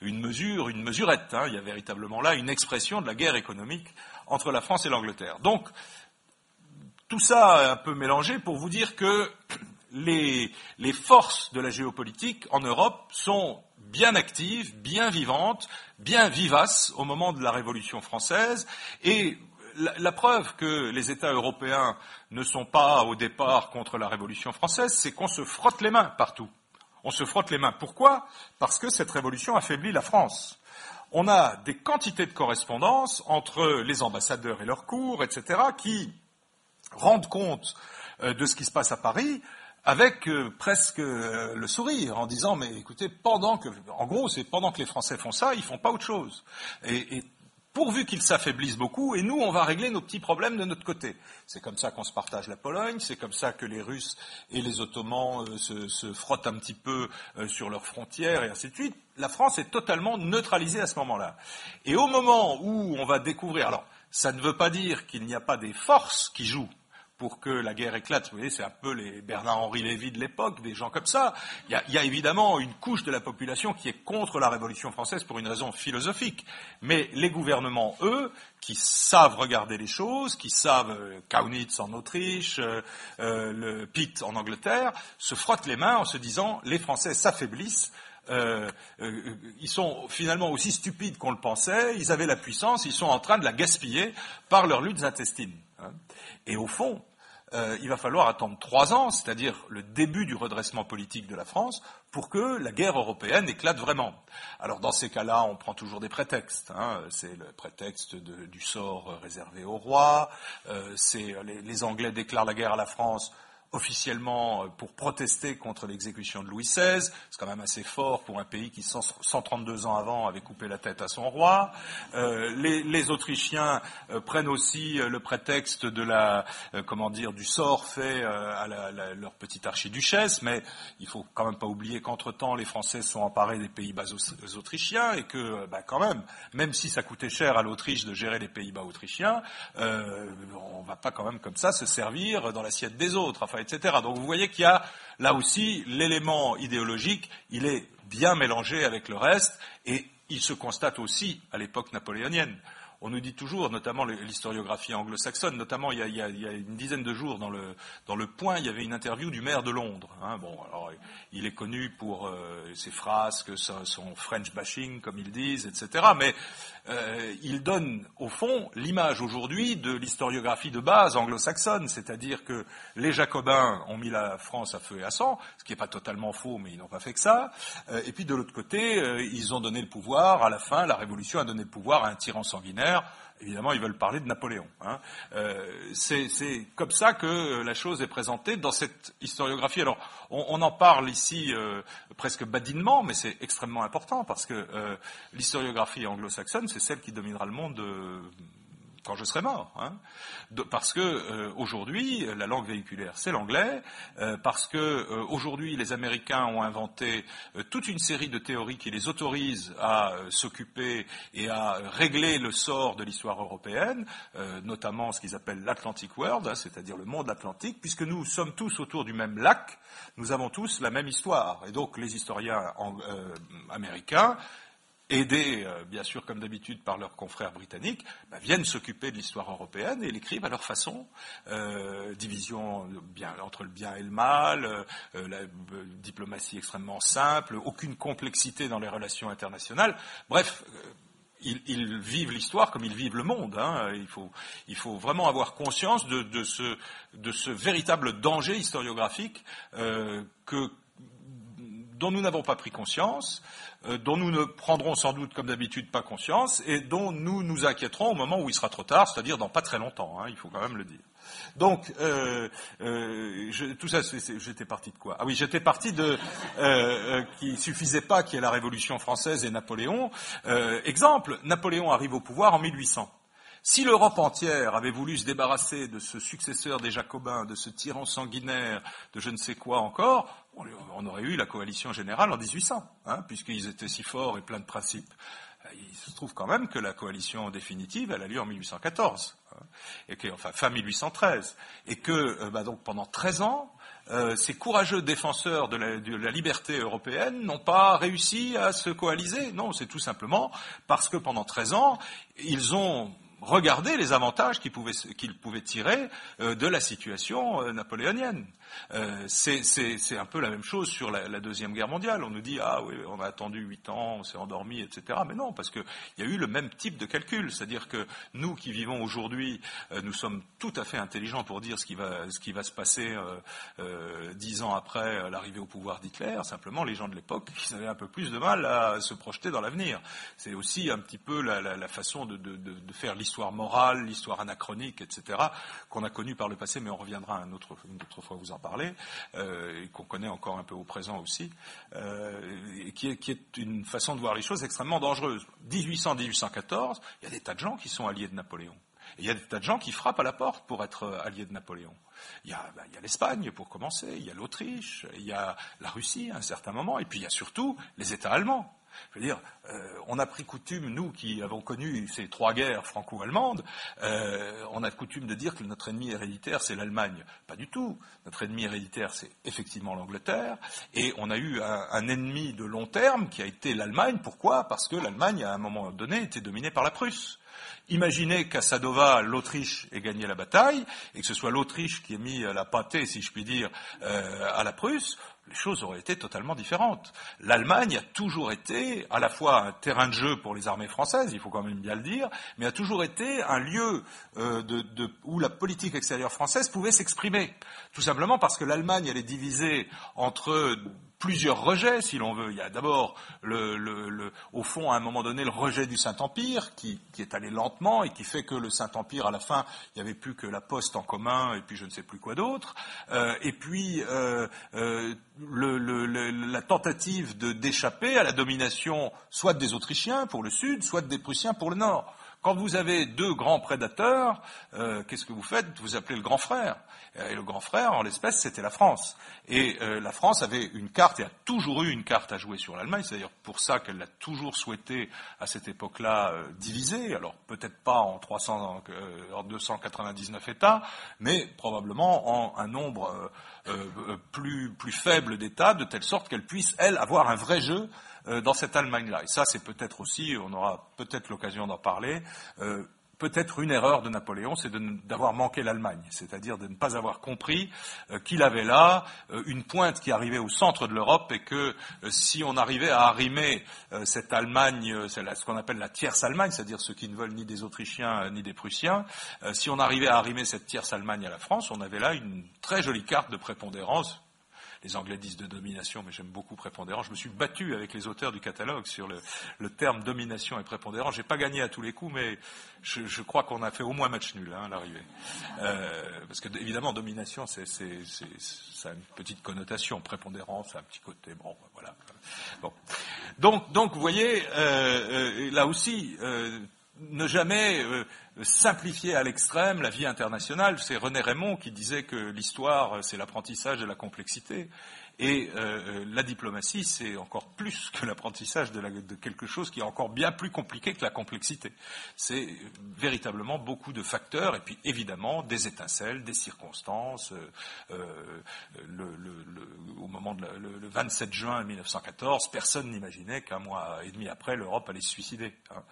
une mesure, une mesurette. Hein. Il y a véritablement là une expression de la guerre économique entre la France et l'Angleterre. Donc tout ça un peu mélangé pour vous dire que les, forces de la géopolitique en Europe sont bien actives, bien vivantes, bien vivaces au moment de la Révolution française. Et la, preuve que les États européens ne sont pas au départ contre la Révolution française, c'est qu'on se frotte les mains partout. On se frotte les mains. Pourquoi? Parce que cette révolution affaiblit la France. On a des quantités de correspondances entre les ambassadeurs et leurs cours, etc., qui rendent compte euh, de ce qui se passe à Paris avec euh, presque euh, le sourire en disant mais écoutez pendant que en gros c'est pendant que les Français font ça ils font pas autre chose. Et, pourvu qu'ils s'affaiblissent beaucoup et nous on va régler nos petits problèmes de notre côté. C'est comme ça qu'on se partage la Pologne c'est comme ça que les Russes et les Ottomans se, se, frottent un petit peu sur leurs frontières et ainsi de suite. La France est totalement neutralisée à ce moment-là. Et au moment où on va découvrir alors ça ne veut pas dire qu'il n'y a pas des forces qui jouent pour que la guerre éclate. Vous voyez, c'est un peu les Bernard-Henri Lévy de l'époque, des gens comme ça. Il y, a, évidemment une couche de la population qui est contre la Révolution française pour une raison philosophique. Mais les gouvernements, eux, qui savent regarder les choses, qui savent euh, Kaunitz en Autriche, euh, euh, le Pitt en Angleterre, se frottent les mains en se disant les Français s'affaiblissent, ils sont finalement aussi stupides qu'on le pensait, ils avaient la puissance, ils sont en train de la gaspiller par leurs luttes intestines. Et au fond, euh, il va falloir attendre trois ans, c'est-à-dire le début du redressement politique de la France, pour que la guerre européenne éclate vraiment. Alors dans ces cas-là, on prend toujours des prétextes. Hein. C'est le prétexte du sort réservé au roi. Euh, c'est les Anglais déclarent la guerre à la France officiellement euh, pour protester contre l'exécution de Louis XVI. C'est quand même assez fort pour un pays qui, 132 ans avant, avait coupé la tête à son roi. Euh, les, Autrichiens euh, prennent aussi le prétexte de la, comment dire, du sort fait à leur petite archiduchesse, mais il faut quand même pas oublier qu'entre-temps, les Français sont emparés des Pays-Bas autrichiens et que, bah, quand même, même si ça coûtait cher à l'Autriche de gérer les Pays-Bas autrichiens, on va pas quand même comme ça se servir dans l'assiette des autres. Donc vous voyez qu'il y a là aussi l'élément idéologique, il est bien mélangé avec le reste, et il se constate aussi à l'époque napoléonienne on nous dit toujours, notamment l'historiographie anglo-saxonne, notamment il y, a, une dizaine de jours dans le, dans le Point, il y avait une interview du maire de Londres. Hein. Bon, alors il est connu pour euh, ses frasques, son, French bashing, comme ils disent, etc. Mais euh, il donne au fond l'image aujourd'hui de l'historiographie de base anglo-saxonne, c'est-à-dire que les Jacobins ont mis la France à feu et à sang, ce qui n'est pas totalement faux, mais ils n'ont pas fait que ça. Euh, et puis de l'autre côté, ils ont donné le pouvoir. À la fin, la Révolution a donné le pouvoir à un tyran sanguinaire évidemment, ils veulent parler de Napoléon. Hein. Euh, c'est comme ça que la chose est présentée dans cette historiographie. Alors, on, en parle ici euh, presque badinement, mais c'est extrêmement important parce que euh, l'historiographie anglo-saxonne, c'est celle qui dominera le monde quand je serai mort. Hein. parce que euh, aujourd'hui, la langue véhiculaire, c'est l'anglais, euh, parce que euh, aujourd'hui, les Américains ont inventé toute une série de théories qui les autorisent à s'occuper et à régler le sort de l'histoire européenne, notamment ce qu'ils appellent l'Atlantic World, hein, c'est-à-dire le monde atlantique, puisque nous sommes tous autour du même lac, nous avons tous la même histoire. Et donc les historiens américains aidés bien sûr comme d'habitude par leurs confrères britanniques, bah, viennent s'occuper de l'histoire européenne et l'écrivent à leur façon. Euh, division bien, entre le bien et le mal, euh, la euh, diplomatie extrêmement simple, aucune complexité dans les relations internationales. Bref, ils, vivent l'histoire comme ils vivent le monde. Hein. Il, faut, vraiment avoir conscience de, de, ce, de ce, véritable danger historiographique que, dont nous n'avons pas pris conscience, euh, dont nous ne prendrons sans doute, comme d'habitude, pas conscience, et dont nous nous inquiéterons au moment où il sera trop tard, c'est-à-dire dans pas très longtemps, hein, il faut quand même le dire. Donc, euh, euh, je, tout ça, j'étais parti de quoi? Ah oui, j'étais parti de euh, qu'il suffisait pas qu'il y ait la Révolution française et Napoléon. exemple, Napoléon arrive au pouvoir en 1800. Si l'Europe entière avait voulu se débarrasser de ce successeur des Jacobins, de ce tyran sanguinaire, de je ne sais quoi encore, on aurait eu la coalition générale en 1800, hein, puisqu'ils étaient si forts et pleins de principes. Il se trouve quand même que la coalition définitive, a lieu en 1814, hein, et que, enfin fin 1813, et que euh, bah, donc pendant 13 ans, euh, ces courageux défenseurs de la, liberté européenne n'ont pas réussi à se coaliser. Non, c'est tout simplement parce que pendant 13 ans, ils ont regardé les avantages qu'ils pouvaient, tirer euh, de la situation napoléonienne. Euh, c'est un peu la même chose sur la, Deuxième Guerre mondiale. On nous dit, ah oui, on a attendu huit ans, on s'est endormi, etc. Mais non, parce qu'il y a eu le même type de calcul. C'est-à-dire que nous qui vivons aujourd'hui, euh, nous sommes tout à fait intelligents pour dire ce qui va, se passer euh, dix ans après l'arrivée au pouvoir d'Hitler. Simplement, les gens de l'époque, ils avaient un peu plus de mal à se projeter dans l'avenir. C'est aussi un petit peu la, façon de, faire l'histoire morale, l'histoire anachronique, etc., qu'on a connue par le passé, mais on reviendra un autre, une autre fois vous en parler, euh, et qu'on connaît encore un peu au présent aussi, euh, et qui est, une façon de voir les choses extrêmement dangereuse. 1800-1814, il y a des tas de gens qui sont alliés de Napoléon. Il y a des tas de gens qui frappent à la porte pour être euh, alliés de Napoléon. Il y ben, a l'Espagne pour commencer, il y a l'Autriche, il y a la Russie à un certain moment, et puis il y a surtout les États allemands. Je veux dire, euh, on a pris coutume, nous qui avons connu ces trois guerres franco-allemandes, euh, on a coutume de dire que notre ennemi héréditaire, c'est l'Allemagne. Pas du tout. Notre ennemi héréditaire, c'est effectivement l'Angleterre. Et on a eu un, ennemi de long terme qui a été l'Allemagne. Pourquoi? Parce que l'Allemagne, à un moment donné, était dominée par la Prusse. Imaginez qu'à Sadova, l'Autriche ait gagné la bataille, et que ce soit l'Autriche qui ait mis la pâtée, si je puis dire, euh, à la Prusse les choses auraient été totalement différentes. L'Allemagne a toujours été à la fois un terrain de jeu pour les armées françaises, il faut quand même bien le dire, mais a toujours été un lieu euh, où la politique extérieure française pouvait s'exprimer. Tout simplement parce que l'Allemagne, elle est divisée entre plusieurs rejets, si l'on veut. Il y a d'abord, le, au fond, à un moment donné, le rejet du Saint-Empire, qui, est allé lentement et qui fait que le Saint-Empire, à la fin, il n'y avait plus que la poste en commun et puis je ne sais plus quoi d'autre. Euh, et puis, euh, euh, la tentative de d'échapper à la domination soit des Autrichiens pour le Sud, soit des Prussiens pour le Nord. Quand vous avez deux grands prédateurs, euh, qu'est-ce que vous faites? Vous appelez le grand frère. Et le grand frère, en l'espèce, c'était la France. Et euh, la France avait une carte, et a toujours eu une carte à jouer sur l'Allemagne. C'est d'ailleurs pour ça qu'elle l'a toujours souhaité, à cette époque-là, euh, diviser. Alors peut-être pas en, 300, en 299 États, mais probablement en un nombre plus, plus faible d'États, de telle sorte qu'elle puisse, elle, avoir un vrai jeu euh, dans cette Allemagne-là. Et ça, c'est peut-être aussi, on aura peut-être l'occasion d'en parler, euh, peut-être une erreur de Napoléon, c'est d'avoir manqué l'Allemagne, c'est-à-dire de ne pas avoir compris euh, qu'il avait là une pointe qui arrivait au centre de l'Europe et que si on arrivait à arrimer cette Allemagne, ce qu'on appelle la tierce Allemagne, c'est-à-dire ceux qui ne veulent ni des Autrichiens ni des Prussiens, si on arrivait à arrimer cette tierce Allemagne à la France, on avait là une très jolie carte de prépondérance les Anglais disent de domination, mais j'aime beaucoup prépondérant. Je me suis battu avec les auteurs du catalogue sur le, terme domination et prépondérant. J'ai pas gagné à tous les coups, mais je, crois qu'on a fait au moins match nul hein, à l'arrivée. Euh, parce que évidemment, domination, c'est, ça a une petite connotation. Prépondérant, c'est un petit côté. Bon, voilà. Donc, donc, vous voyez, euh, euh, là aussi, ne jamais euh, simplifier à l'extrême la vie internationale. C'est René Raymond qui disait que l'histoire, c'est l'apprentissage de la complexité. Et euh, euh, la diplomatie, c'est encore plus que l'apprentissage de, quelque chose qui est encore bien plus compliqué que la complexité. C'est véritablement beaucoup de facteurs, et puis évidemment des étincelles, des circonstances. Euh, le, au moment de le, 27 juin 1914, personne n'imaginait qu'un mois et demi après, l'Europe allait se suicider. Hein.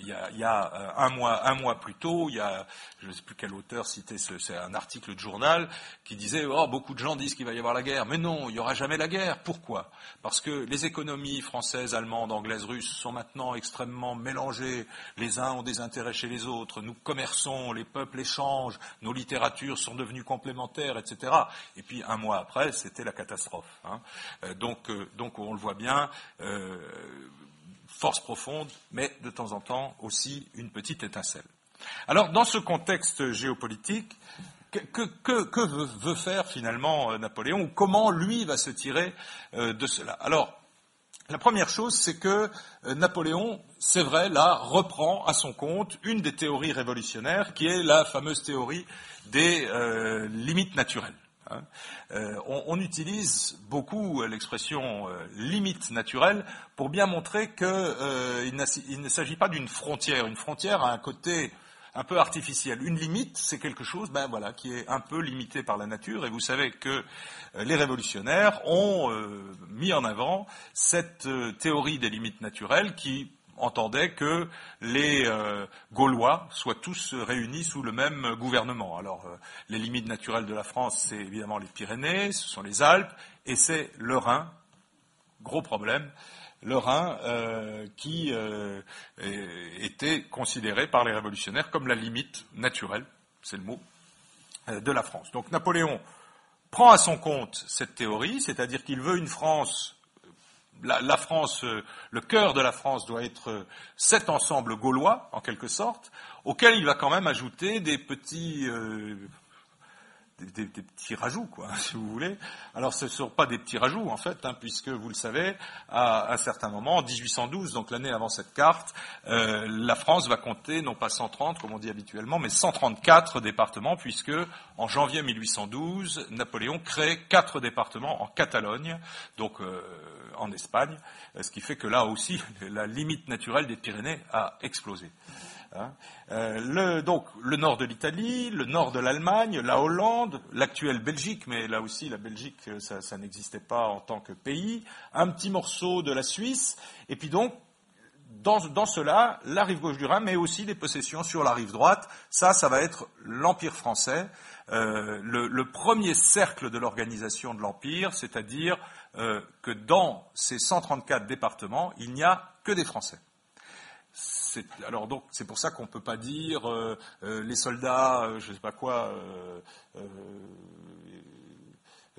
Il y, a, y, a, un mois, un mois plus tôt, il y a, je ne sais plus quel auteur citait, c'est un article de journal qui disait oh beaucoup de gens disent qu'il va y avoir la guerre, mais non non, il n'y aura jamais la guerre. Pourquoi? Parce que les économies françaises, allemandes, anglaises, russes sont maintenant extrêmement mélangées. Les uns ont des intérêts chez les autres. Nous commerçons, les peuples échangent, nos littératures sont devenues complémentaires, etc. Et puis un mois après, c'était la catastrophe. Hein. Euh, donc, euh, donc, on le voit bien. Euh, force profonde, mais de temps en temps aussi une petite étincelle. Alors, dans ce contexte géopolitique, que, veut, faire finalement euh, Napoléon ou comment lui va se tirer euh, de cela? Alors, la première chose, c'est que euh, Napoléon, c'est vrai, là, reprend à son compte une des théories révolutionnaires, qui est la fameuse théorie des limites naturelles. Hein. on, utilise beaucoup l'expression limite naturelle pour bien montrer qu'il ne s'agit pas d'une frontière. Une frontière a un côté un peu artificielle. Une limite, c'est quelque chose ben voilà, qui est un peu limité par la nature, et vous savez que euh, les révolutionnaires ont euh, mis en avant cette euh, théorie des limites naturelles qui entendait que les Gaulois soient tous réunis sous le même gouvernement. Alors, les limites naturelles de la France, c'est évidemment les Pyrénées, ce sont les Alpes, et c'est le Rhin. Gros problème le Rhin euh, qui euh, était considéré par les révolutionnaires comme la limite naturelle, c'est le mot, euh, de la France. Donc Napoléon prend à son compte cette théorie, c'est-à-dire qu'il veut une France, la, France, le cœur de la France doit être cet ensemble gaulois, en quelque sorte, auquel il va quand même ajouter des petits des, petits rajouts, quoi, *laughs* si vous voulez. Alors, ce ne sont pas des petits rajouts, en fait, hein, puisque, vous le savez, à un certain moment, en 1812, donc l'année avant cette carte, euh, la France va compter, non pas 130, comme on dit habituellement, mais 134 départements, puisque, en janvier 1812, Napoléon crée quatre départements en Catalogne, donc euh, en Espagne, ce qui fait que là aussi, *laughs* la limite naturelle des Pyrénées a explosé. Hein. Euh, donc le nord de l'Italie, le nord de l'Allemagne, la Hollande, l'actuelle Belgique, mais là aussi la Belgique, euh, ça, n'existait pas en tant que pays, un petit morceau de la Suisse, et puis donc dans, cela, la rive gauche du Rhin, mais aussi des possessions sur la rive droite. Ça, ça va être l'Empire français, euh, le, premier cercle de l'organisation de l'Empire, c'est-à-dire que dans ces 134 départements, il n'y a que des Français. Alors donc c'est pour ça qu'on ne peut pas dire euh, les soldats, je ne sais pas quoi,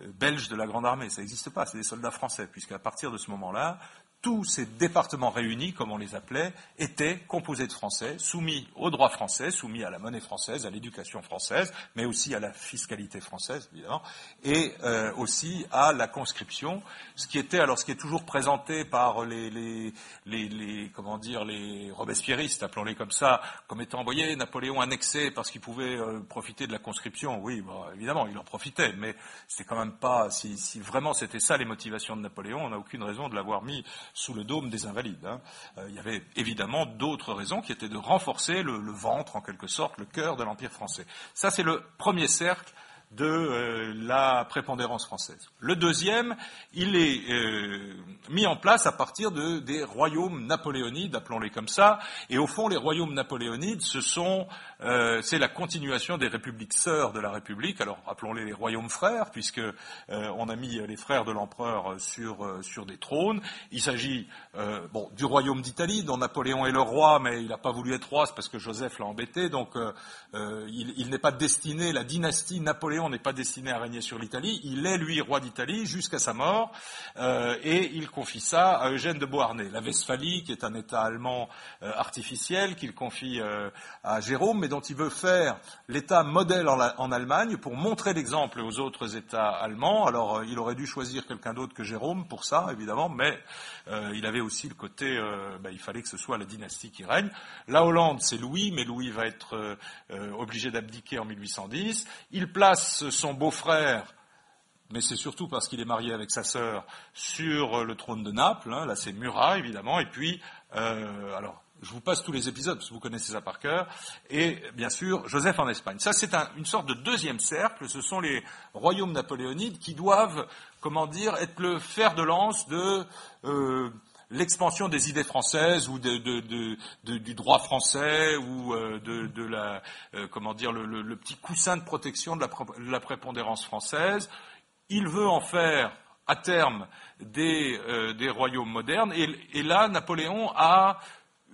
belges de la Grande Armée. Ça n'existe pas, c'est des soldats français, puisqu'à partir de ce moment-là, tous ces départements réunis, comme on les appelait, étaient composés de Français, soumis au droit français, soumis à la monnaie française, à l'éducation française, mais aussi à la fiscalité française, évidemment, et euh, aussi à la conscription, ce qui était alors ce qui est toujours présenté par les, les, les, comment dire les robespierristes, appelons-les comme ça, comme étant envoyé Napoléon annexé parce qu'il pouvait euh, profiter de la conscription. Oui, bon, évidemment, il en profitait, mais c'était quand même pas si, si vraiment c'était ça les motivations de Napoléon, on n'a aucune raison de l'avoir mis sous le dôme des invalides. Hein. Euh, il y avait évidemment d'autres raisons qui étaient de renforcer le, le ventre, en quelque sorte, le cœur de l'Empire français. Ça, c'est le premier cercle de euh, la prépondérance française. Le deuxième, il est euh, mis en place à partir de, des royaumes napoléonides, appelons-les comme ça, et au fond, les royaumes napoléonides, ce sont, euh, c'est la continuation des républiques sœurs de la République. Alors, appelons-les les royaumes frères, puisque on a mis les frères de l'empereur sur des trônes. Il s'agit du royaume d'Italie, dont Napoléon est le roi, mais il n'a pas voulu être roi, c'est parce que Joseph l'a embêté, donc il, n'est pas destiné la dynastie Napoléon n'est pas destiné à régner sur l'Italie. Il est, lui, roi d'Italie jusqu'à sa mort, euh, et il confie ça à Eugène de Beauharnais. La Westphalie, qui est un État allemand euh, artificiel, qu'il confie euh, à Jérôme, mais dont il veut faire l'État modèle en, Allemagne pour montrer l'exemple aux autres États allemands. Alors, il aurait dû choisir quelqu'un d'autre que Jérôme pour ça, évidemment, mais il avait aussi le côté, ben, il fallait que ce soit la dynastie qui règne. La Hollande, c'est Louis, mais Louis va être obligé d'abdiquer en 1810. Il place son beau-frère, mais c'est surtout parce qu'il est marié avec sa sœur, sur le trône de Naples. Hein, là, c'est Murat, évidemment. Et puis, euh, alors, je vous passe tous les épisodes, parce que vous connaissez ça par cœur. Et bien sûr, Joseph en Espagne. Ça, c'est une sorte de deuxième cercle. Ce sont les royaumes napoléonides qui doivent, comment dire, être le fer de lance de... Euh, l'expansion des idées françaises ou du droit français ou euh, de, la euh, comment dire le, petit coussin de protection de la, prépondérance française. Il veut en faire à terme des, euh, royaumes modernes et, là Napoléon a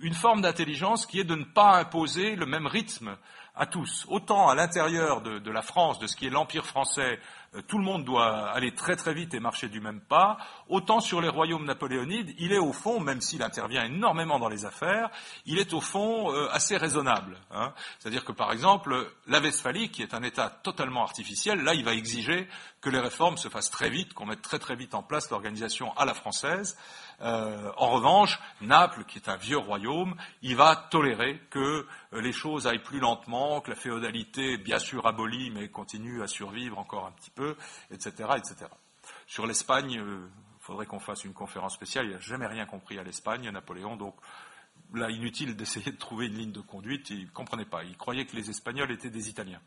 une forme d'intelligence qui est de ne pas imposer le même rythme à tous, autant à l'intérieur de, la France, de ce qui est l'Empire français, tout le monde doit aller très très vite et marcher du même pas, autant sur les royaumes napoléonides, il est au fond, même s'il intervient énormément dans les affaires, il est au fond euh, assez raisonnable. Hein. C'est-à-dire que par exemple, la Westphalie, qui est un État totalement artificiel, là il va exiger que les réformes se fassent très vite, qu'on mette très très vite en place l'organisation à la française. Euh, en revanche, Naples, qui est un vieux royaume, il va tolérer que euh, les choses aillent plus lentement, que la féodalité, bien sûr abolie, mais continue à survivre encore un petit peu, etc. etc. Sur l'Espagne, il euh, faudrait qu'on fasse une conférence spéciale. Il n'a jamais rien compris à l'Espagne, Napoléon, donc là, inutile d'essayer de trouver une ligne de conduite. Il ne comprenait pas. Il croyait que les Espagnols étaient des Italiens.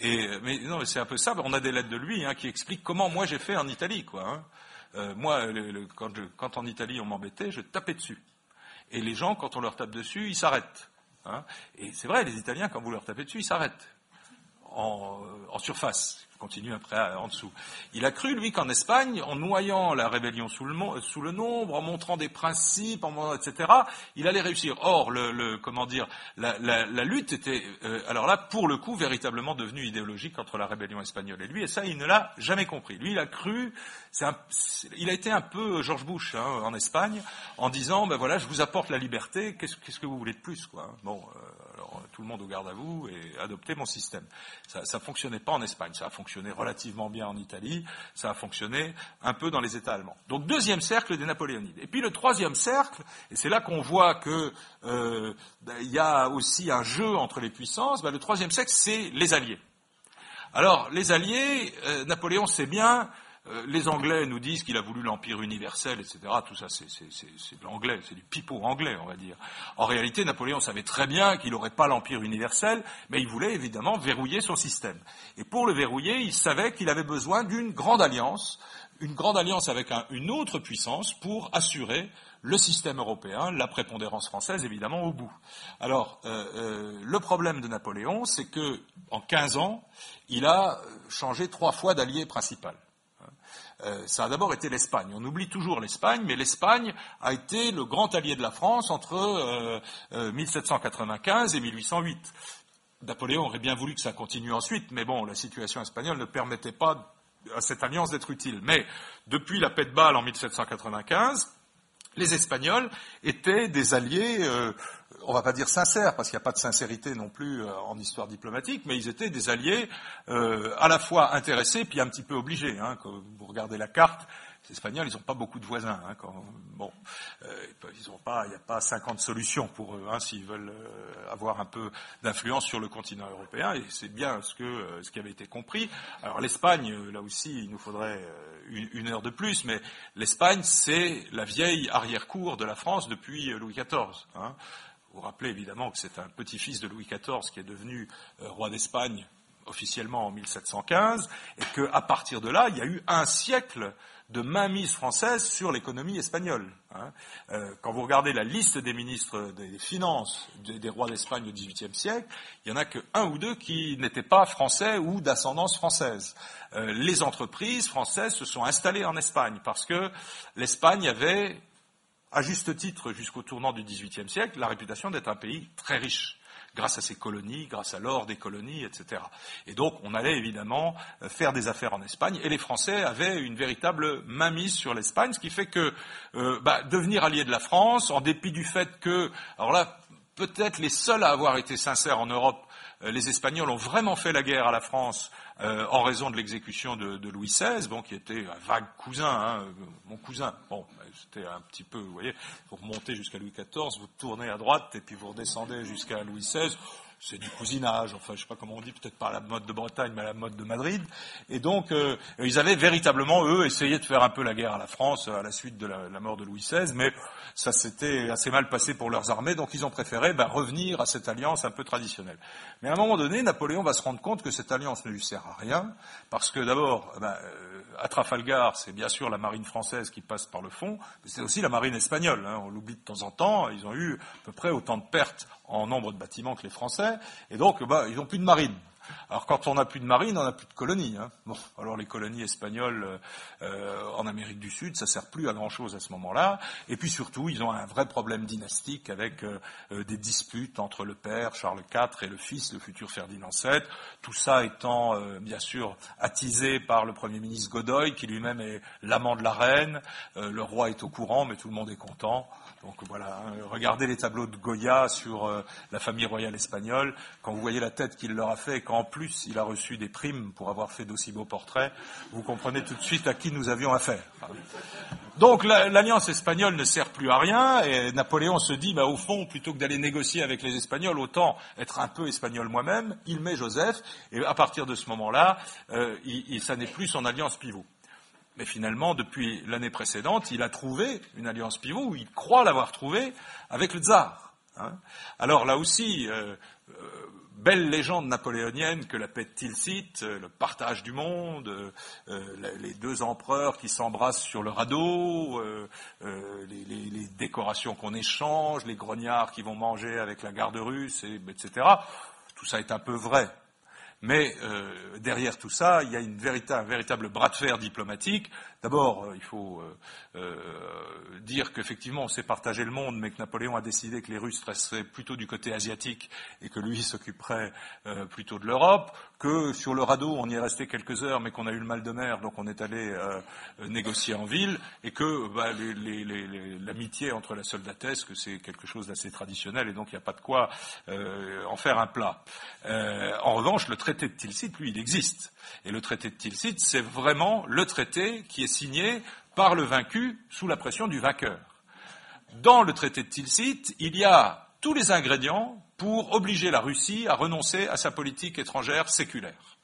Mais non, c'est un peu ça. On a des lettres de lui hein, qui expliquent comment moi j'ai fait en Italie, quoi. Hein. Euh, moi, quand, en Italie on m'embêtait, je tapais dessus. Et les gens, quand on leur tape dessus, ils s'arrêtent. Hein. Et c'est vrai, les Italiens, quand vous leur tapez dessus, ils s'arrêtent en, en surface continue après en dessous. Il a cru, lui, qu'en Espagne, en noyant la rébellion sous le, sous le nombre, en montrant des principes, en, etc., il allait réussir. Or, le, comment dire, la, lutte était, euh, alors là, pour le coup, véritablement devenue idéologique entre la rébellion espagnole et lui, et ça, il ne l'a jamais compris. Lui, il a cru, un, il a été un peu George Bush hein, en Espagne, en disant, ben voilà, je vous apporte la liberté, qu'est-ce que vous voulez de plus, quoi. Bon, euh, tout le monde au garde à vous et adopter mon système. Ça ne fonctionnait pas en Espagne, ça a fonctionné relativement bien en Italie, ça a fonctionné un peu dans les États allemands. Donc deuxième cercle des Napoléonides. Et puis le troisième cercle, et c'est là qu'on voit que euh, il y a aussi un jeu entre les puissances. Ben, le troisième cercle, c'est les alliés. Alors les alliés, euh, Napoléon sait bien les Anglais nous disent qu'il a voulu l'empire universel, etc. Tout ça, c'est de l'anglais, c'est du pipeau anglais, on va dire. En réalité, Napoléon savait très bien qu'il n'aurait pas l'empire universel, mais il voulait évidemment verrouiller son système. Et pour le verrouiller, il savait qu'il avait besoin d'une grande alliance, une grande alliance avec une autre puissance pour assurer le système européen, la prépondérance française évidemment au bout. Alors, euh, euh, le problème de Napoléon, c'est que en 15 ans, il a changé trois fois d'allié principal. Euh, ça a d'abord été l'Espagne. On oublie toujours l'Espagne, mais l'Espagne a été le grand allié de la France entre 1795 et 1808. Napoléon aurait bien voulu que ça continue ensuite, mais bon, la situation espagnole ne permettait pas à cette alliance d'être utile. Mais depuis la paix de Bâle en 1795, les Espagnols étaient des alliés, euh, on va pas dire sincères, parce qu'il n'y a pas de sincérité non plus euh, en histoire diplomatique, mais ils étaient des alliés euh, à la fois intéressés puis un petit peu obligés. Hein, quand vous regardez la carte, les Espagnols, ils n'ont pas beaucoup de voisins. Hein, bon, euh, ils ont pas, il n'y a pas 50 solutions pour eux hein, s'ils veulent euh, avoir un peu d'influence sur le continent européen. Et c'est bien ce qui avait été compris. Alors l'Espagne, là aussi, il nous faudrait une, heure de plus, mais l'Espagne, c'est la vieille arrière-cour de la France depuis Louis XIV. Vous rappelez évidemment que c'est un petit-fils de Louis XIV qui est devenu roi d'Espagne officiellement en 1715, et qu'à partir de là, il y a eu un siècle de mainmise française sur l'économie espagnole. Hein. Euh, quand vous regardez la liste des ministres des Finances des, rois d'Espagne au XVIIIe siècle, il n'y en a que un ou deux qui n'étaient pas français ou d'ascendance française. Euh, les entreprises françaises se sont installées en Espagne parce que l'Espagne avait, à juste titre jusqu'au tournant du XVIIIe siècle, la réputation d'être un pays très riche grâce à ses colonies, grâce à l'or des colonies, etc. Et donc, on allait évidemment euh, faire des affaires en Espagne, et les Français avaient une véritable mainmise sur l'Espagne, ce qui fait que euh, bah, devenir allié de la France, en dépit du fait que, alors là, peut-être les seuls à avoir été sincères en Europe, euh, les Espagnols ont vraiment fait la guerre à la France en raison de l'exécution de, Louis XVI, bon, qui était un vague cousin, hein, mon cousin. C'était un petit peu, vous voyez, vous remontez jusqu'à Louis XIV, vous tournez à droite et puis vous redescendez jusqu'à Louis XVI c'est du cousinage, enfin je sais pas comment on dit, peut-être pas la mode de Bretagne, mais la mode de Madrid. Et donc euh, ils avaient véritablement, eux, essayé de faire un peu la guerre à la France à la suite de la, mort de Louis XVI, mais ça s'était assez mal passé pour leurs armées, donc ils ont préféré ben, revenir à cette alliance un peu traditionnelle. Mais à un moment donné, Napoléon va se rendre compte que cette alliance ne lui sert à rien, parce que d'abord, ben, euh, à Trafalgar, c'est bien sûr la marine française qui passe par le fond, mais c'est aussi la marine espagnole. Hein, on l'oublie de temps en temps. Ils ont eu à peu près autant de pertes en nombre de bâtiments que les Français, et donc bah, ils n'ont plus de marine. Alors quand on n'a plus de marine, on n'a plus de colonies. Hein. Bon, alors les colonies espagnoles euh, en Amérique du Sud, ça sert plus à grand chose à ce moment-là. Et puis surtout, ils ont un vrai problème dynastique avec euh, euh, des disputes entre le père Charles IV et le fils, le futur Ferdinand VII. Tout ça étant bien sûr attisé par le premier ministre Godoy, qui lui-même est l'amant de la reine. le roi est au courant, mais tout le monde est content. Donc voilà, hein, regardez les tableaux de Goya sur euh, la famille royale espagnole. Quand vous voyez la tête qu'il leur a fait et qu'en plus il a reçu des primes pour avoir fait d'aussi beaux portraits, vous comprenez tout de suite à qui nous avions affaire. Donc l'alliance espagnole ne sert plus à rien et Napoléon se dit, bah, au fond, plutôt que d'aller négocier avec les Espagnols, autant être un peu espagnol moi-même. Il met Joseph et à partir de ce moment-là, euh, ça n'est plus son alliance pivot. Mais finalement, depuis l'année précédente, il a trouvé une alliance pivot, ou il croit l'avoir trouvée, avec le tsar. Hein. Alors là aussi, euh, euh, belle légende napoléonienne que la paix de Tilsit, euh, le partage du monde, les deux empereurs qui s'embrassent sur le radeau, les, décorations qu'on échange, les grognards qui vont manger avec la garde russe, etc. Tout ça est un peu vrai. Mais euh, derrière tout ça, il y a un véritable bras de fer diplomatique. D'abord, euh, il faut euh, dire qu'effectivement, on s'est partagé le monde, mais que Napoléon a décidé que les Russes resteraient plutôt du côté asiatique et que lui *laughs* s'occuperait plutôt de l'Europe. Que sur le radeau, on y est resté quelques heures, mais qu'on a eu le mal de mer, donc on est allé négocier en ville, et que bah, l'amitié entre la soldatesque, que c'est quelque chose d'assez traditionnel, et donc il n'y a pas de quoi en faire un plat. en revanche, le traité de Tilsit, lui, il existe. Et le traité de Tilsit, c'est vraiment le traité qui est signé par le vaincu sous la pression du vainqueur. Dans le traité de Tilsit, il y a tous les ingrédients pour obliger la Russie à renoncer à sa politique étrangère séculaire.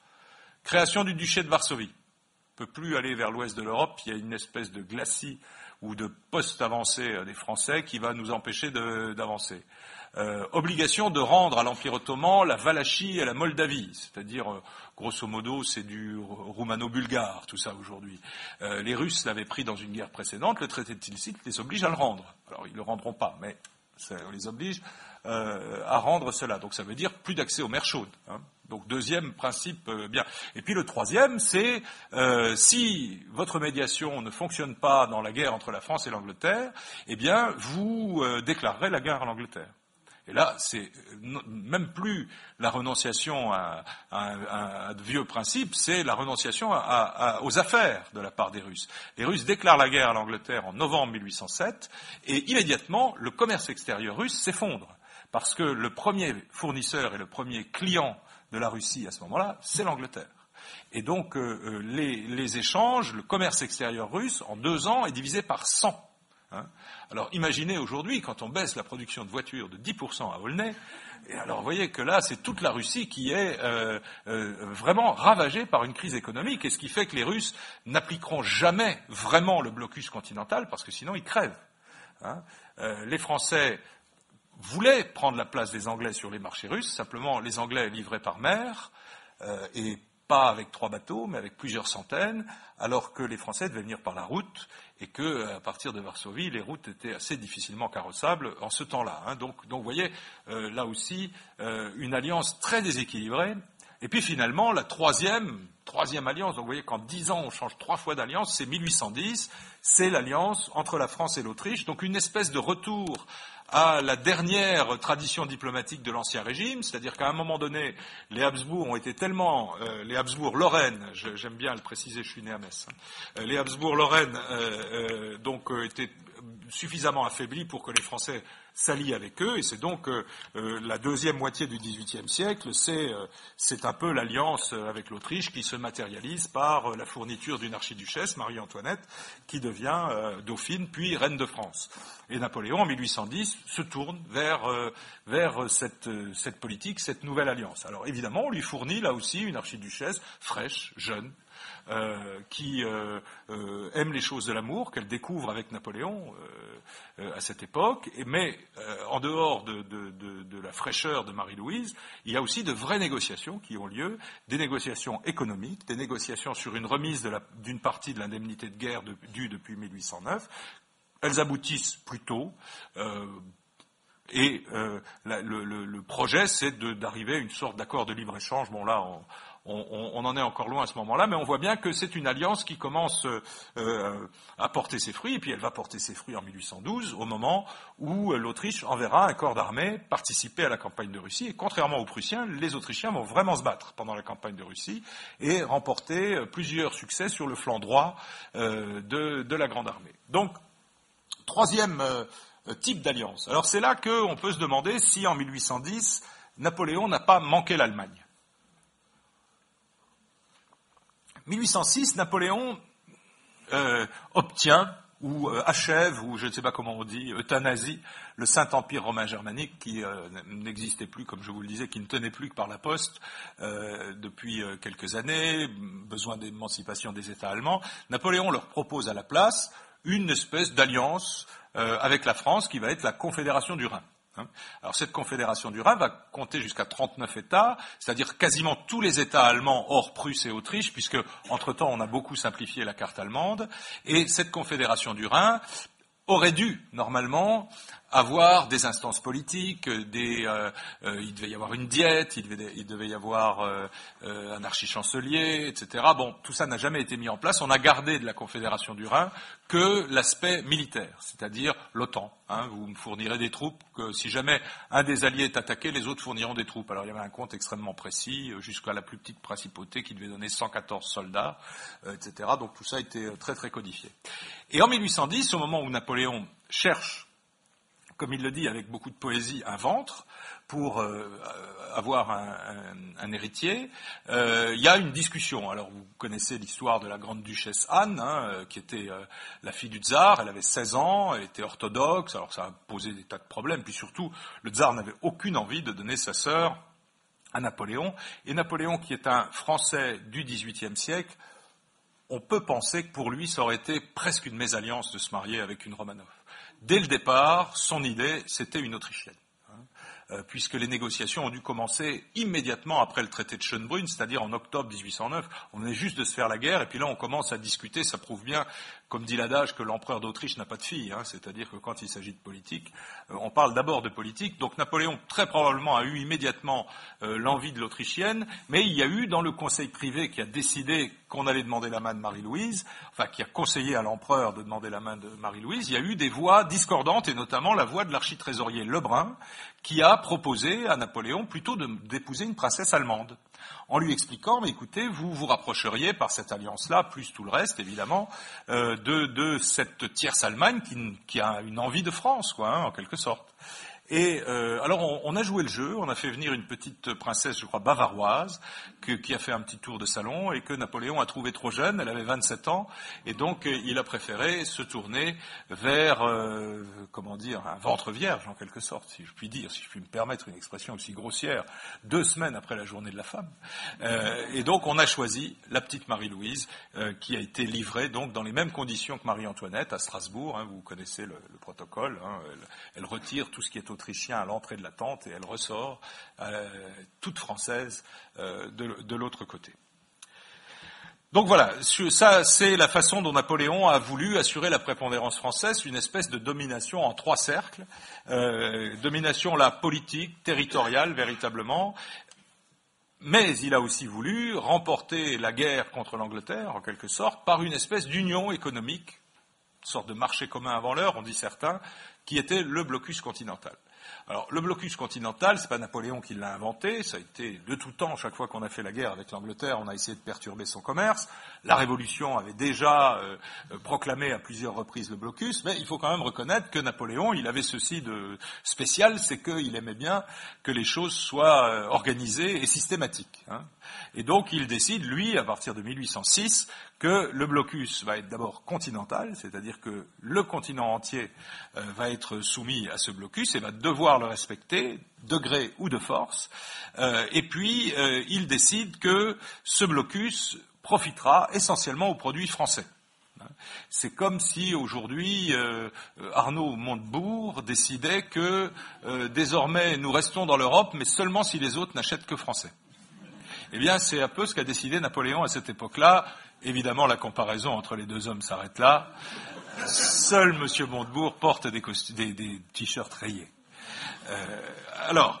Création du duché de Varsovie, peut plus aller vers l'ouest de l'Europe. Il y a une espèce de glacis ou de poste avancé des Français qui va nous empêcher d'avancer. Euh, obligation de rendre à l'Empire ottoman la Valachie et la Moldavie, c'est-à-dire, euh, grosso modo, c'est du roumano-bulgare, tout ça aujourd'hui. Euh, les Russes l'avaient pris dans une guerre précédente, le traité de Tilsit les oblige à le rendre. Alors, ils ne le rendront pas, mais on les oblige à rendre cela. Donc, ça veut dire plus d'accès aux mers chaudes. Hein. Donc deuxième principe, bien. Et puis le troisième, c'est si votre médiation ne fonctionne pas dans la guerre entre la France et l'Angleterre, eh bien vous déclarerez la guerre à l'Angleterre. Et là, c'est même plus la renonciation à, un vieux principe, c'est la renonciation aux affaires de la part des Russes. Les Russes déclarent la guerre à l'Angleterre en novembre 1807 et immédiatement, le commerce extérieur russe s'effondre parce que le premier fournisseur et le premier client de la Russie à ce moment-là, c'est l'Angleterre. Et donc, euh, euh, les, les, échanges, le commerce extérieur russe, en deux ans, est divisé par 100. Hein. Alors imaginez aujourd'hui, quand on baisse la production de voitures de 10% à Aulnay, et alors vous voyez que là, c'est toute la Russie qui est euh, euh, vraiment ravagée par une crise économique, et ce qui fait que les Russes n'appliqueront jamais vraiment le blocus continental, parce que sinon ils crèvent. Hein. Euh, les Français voulaient prendre la place des Anglais sur les marchés russes, simplement les Anglais livraient par mer, et pas avec trois bateaux, mais avec plusieurs centaines, alors que les Français devaient venir par la route et que, à partir de Varsovie, les routes étaient assez difficilement carrossables en ce temps-là. Hein. Donc, vous voyez, euh, là aussi, euh, une alliance très déséquilibrée. Et puis finalement, la troisième, troisième alliance, donc vous voyez qu'en dix ans, on change trois fois d'alliance, c'est 1810, c'est l'alliance entre la France et l'Autriche, donc une espèce de retour à la dernière tradition diplomatique de l'Ancien Régime, c'est-à-dire qu'à un moment donné, les Habsbourg ont été tellement, euh, les Habsbourg-Lorraine, j'aime bien le préciser, je suis né à Metz, hein, euh, les Habsbourg-Lorraine euh, donc étaient suffisamment affaiblis pour que les Français s'allient avec eux, et c'est donc euh, euh, la deuxième moitié du XVIIIe siècle, euh, c'est un peu l'alliance avec l'Autriche qui se matérialise par la fourniture d'une archiduchesse, Marie-Antoinette, qui devient dauphine puis reine de France. Et Napoléon, en 1810, se tourne vers, vers cette, cette politique, cette nouvelle alliance. Alors évidemment, on lui fournit là aussi une archiduchesse fraîche, jeune, euh, qui euh, euh, aime les choses de l'amour, qu'elle découvre avec Napoléon à cette époque. mais en dehors de, la fraîcheur de Marie-Louise, il y a aussi de vraies négociations qui ont lieu, des négociations économiques, des négociations sur une remise d'une partie de l'indemnité de guerre due depuis 1809. Elles aboutissent plus tôt. Et le, projet, c'est d'arriver à une sorte d'accord de libre-échange. Bon, là, en est encore loin à ce moment-là, mais on voit bien que c'est une alliance qui commence euh, à porter ses fruits, et puis elle va porter ses fruits en 1812, au moment où l'Autriche enverra un corps d'armée participer à la campagne de Russie. Et contrairement aux Prussiens, les Autrichiens vont vraiment se battre pendant la campagne de Russie et remporter euh, plusieurs succès sur le flanc droit euh, de, la Grande Armée. Donc, troisième type d'alliance. Alors c'est là qu'on peut se demander si en 1810, Napoléon n'a pas manqué l'Allemagne. 1806, Napoléon euh, obtient ou euh, achève, ou je ne sais pas comment on dit, euthanasie, le Saint-Empire romain germanique qui euh, n'existait plus, comme je vous le disais, qui ne tenait plus que par la poste depuis quelques années, besoin d'émancipation des États allemands. Napoléon leur propose à la place une espèce d'alliance avec la France qui va être la Confédération du Rhin. Hein. Alors cette confédération du Rhin va compter jusqu'à 39 États, c'est-à-dire quasiment tous les États allemands hors Prusse et Autriche, puisque entre-temps on a beaucoup simplifié la carte allemande. Et cette confédération du Rhin aurait dû normalement avoir des instances politiques, des, euh, euh, il devait y avoir une diète, il devait, il devait y avoir euh, un archichancelier, etc. Bon, tout ça n'a jamais été mis en place. On a gardé de la Confédération du Rhin que l'aspect militaire, c'est-à-dire l'OTAN. Hein. vous me fournirez des troupes, que si jamais un des alliés est attaqué, les autres fourniront des troupes. Alors il y avait un compte extrêmement précis, jusqu'à la plus petite principauté qui devait donner 114 soldats, etc. Donc tout ça été très très codifié. Et en 1810, au moment où Napoléon cherche comme il le dit avec beaucoup de poésie, un ventre pour euh, avoir un, héritier, euh, il y a une discussion. Alors vous connaissez l'histoire de la grande duchesse Anne, hein, euh, qui était la fille du tsar, elle avait 16 ans, elle était orthodoxe, alors ça a posé des tas de problèmes, puis surtout le tsar n'avait aucune envie de donner sa sœur à Napoléon, et Napoléon qui est un Français du XVIIIe siècle, on peut penser que pour lui, ça aurait été presque une mésalliance de se marier avec une Romanov. Dès le départ, son idée, c'était une Autrichienne. Euh, puisque les négociations ont dû commencer immédiatement après le traité de Schönbrunn, c'est-à-dire en octobre 1809. On venait juste de se faire la guerre, et puis là on commence à discuter, ça prouve bien, comme dit l'adage, que l'empereur d'Autriche n'a pas de fille, hein, c'est-à-dire que quand il s'agit de politique, euh, on parle d'abord de politique. Donc Napoléon, très probablement, a eu immédiatement euh, l'envie de l'Autrichienne, mais il y a eu dans le conseil privé qui a décidé qu'on allait demander la main de Marie-Louise, enfin qui a conseillé à l'empereur de demander la main de Marie-Louise, il y a eu des voix discordantes, et notamment la voix de l'architrésorier Lebrun, qui a proposé à Napoléon plutôt d'épouser une princesse allemande, en lui expliquant, mais écoutez, vous vous rapprocheriez par cette alliance-là, plus tout le reste, évidemment, euh, de, cette tierce Allemagne qui, a une envie de France, quoi, hein, en quelque sorte. Et euh, alors on, a joué le jeu, on a fait venir une petite princesse, je crois, bavaroise, qui a fait un petit tour de salon et que Napoléon a trouvé trop jeune, elle avait 27 ans, et donc euh, il a préféré se tourner vers, euh, comment dire, un ventre vierge en quelque sorte, si je puis dire, si je puis me permettre une expression aussi grossière, deux semaines après la journée de la femme. et donc on a choisi la petite Marie-Louise, qui a été livrée donc dans les mêmes conditions que Marie-Antoinette à Strasbourg, hein, vous connaissez le, protocole, hein, elle, elle retire tout ce qui est autrichien à l'entrée de la tente et elle ressort euh, toute française euh, de, l'autre côté. Donc voilà, ça c'est la façon dont Napoléon a voulu assurer la prépondérance française, une espèce de domination en trois cercles, euh, domination la politique, territoriale véritablement, mais il a aussi voulu remporter la guerre contre l'Angleterre, en quelque sorte, par une espèce d'union économique, une sorte de marché commun avant l'heure, on dit certains, qui était le blocus continental. Alors, le blocus continental, c'est pas Napoléon qui l'a inventé, ça a été de tout temps, chaque fois qu'on a fait la guerre avec l'Angleterre, on a essayé de perturber son commerce. La Révolution avait déjà euh, proclamé à plusieurs reprises le blocus, mais il faut quand même reconnaître que Napoléon, il avait ceci de spécial, c'est qu'il aimait bien que les choses soient euh, organisées et systématiques. Hein. Et donc, il décide, lui, à partir de 1806, que le blocus va être d'abord continental, c'est-à-dire que le continent entier euh, va être soumis à ce blocus et va devoir le respecter, de gré ou de force, euh, et puis euh, il décide que ce blocus profitera essentiellement aux produits français. C'est comme si aujourd'hui Arnaud Montebourg décidait que désormais nous restons dans l'Europe, mais seulement si les autres n'achètent que français. Eh bien, c'est un peu ce qu'a décidé Napoléon à cette époque-là. Évidemment, la comparaison entre les deux hommes s'arrête là. Seul M. Montebourg porte des, t-shirts rayés. Euh, alors,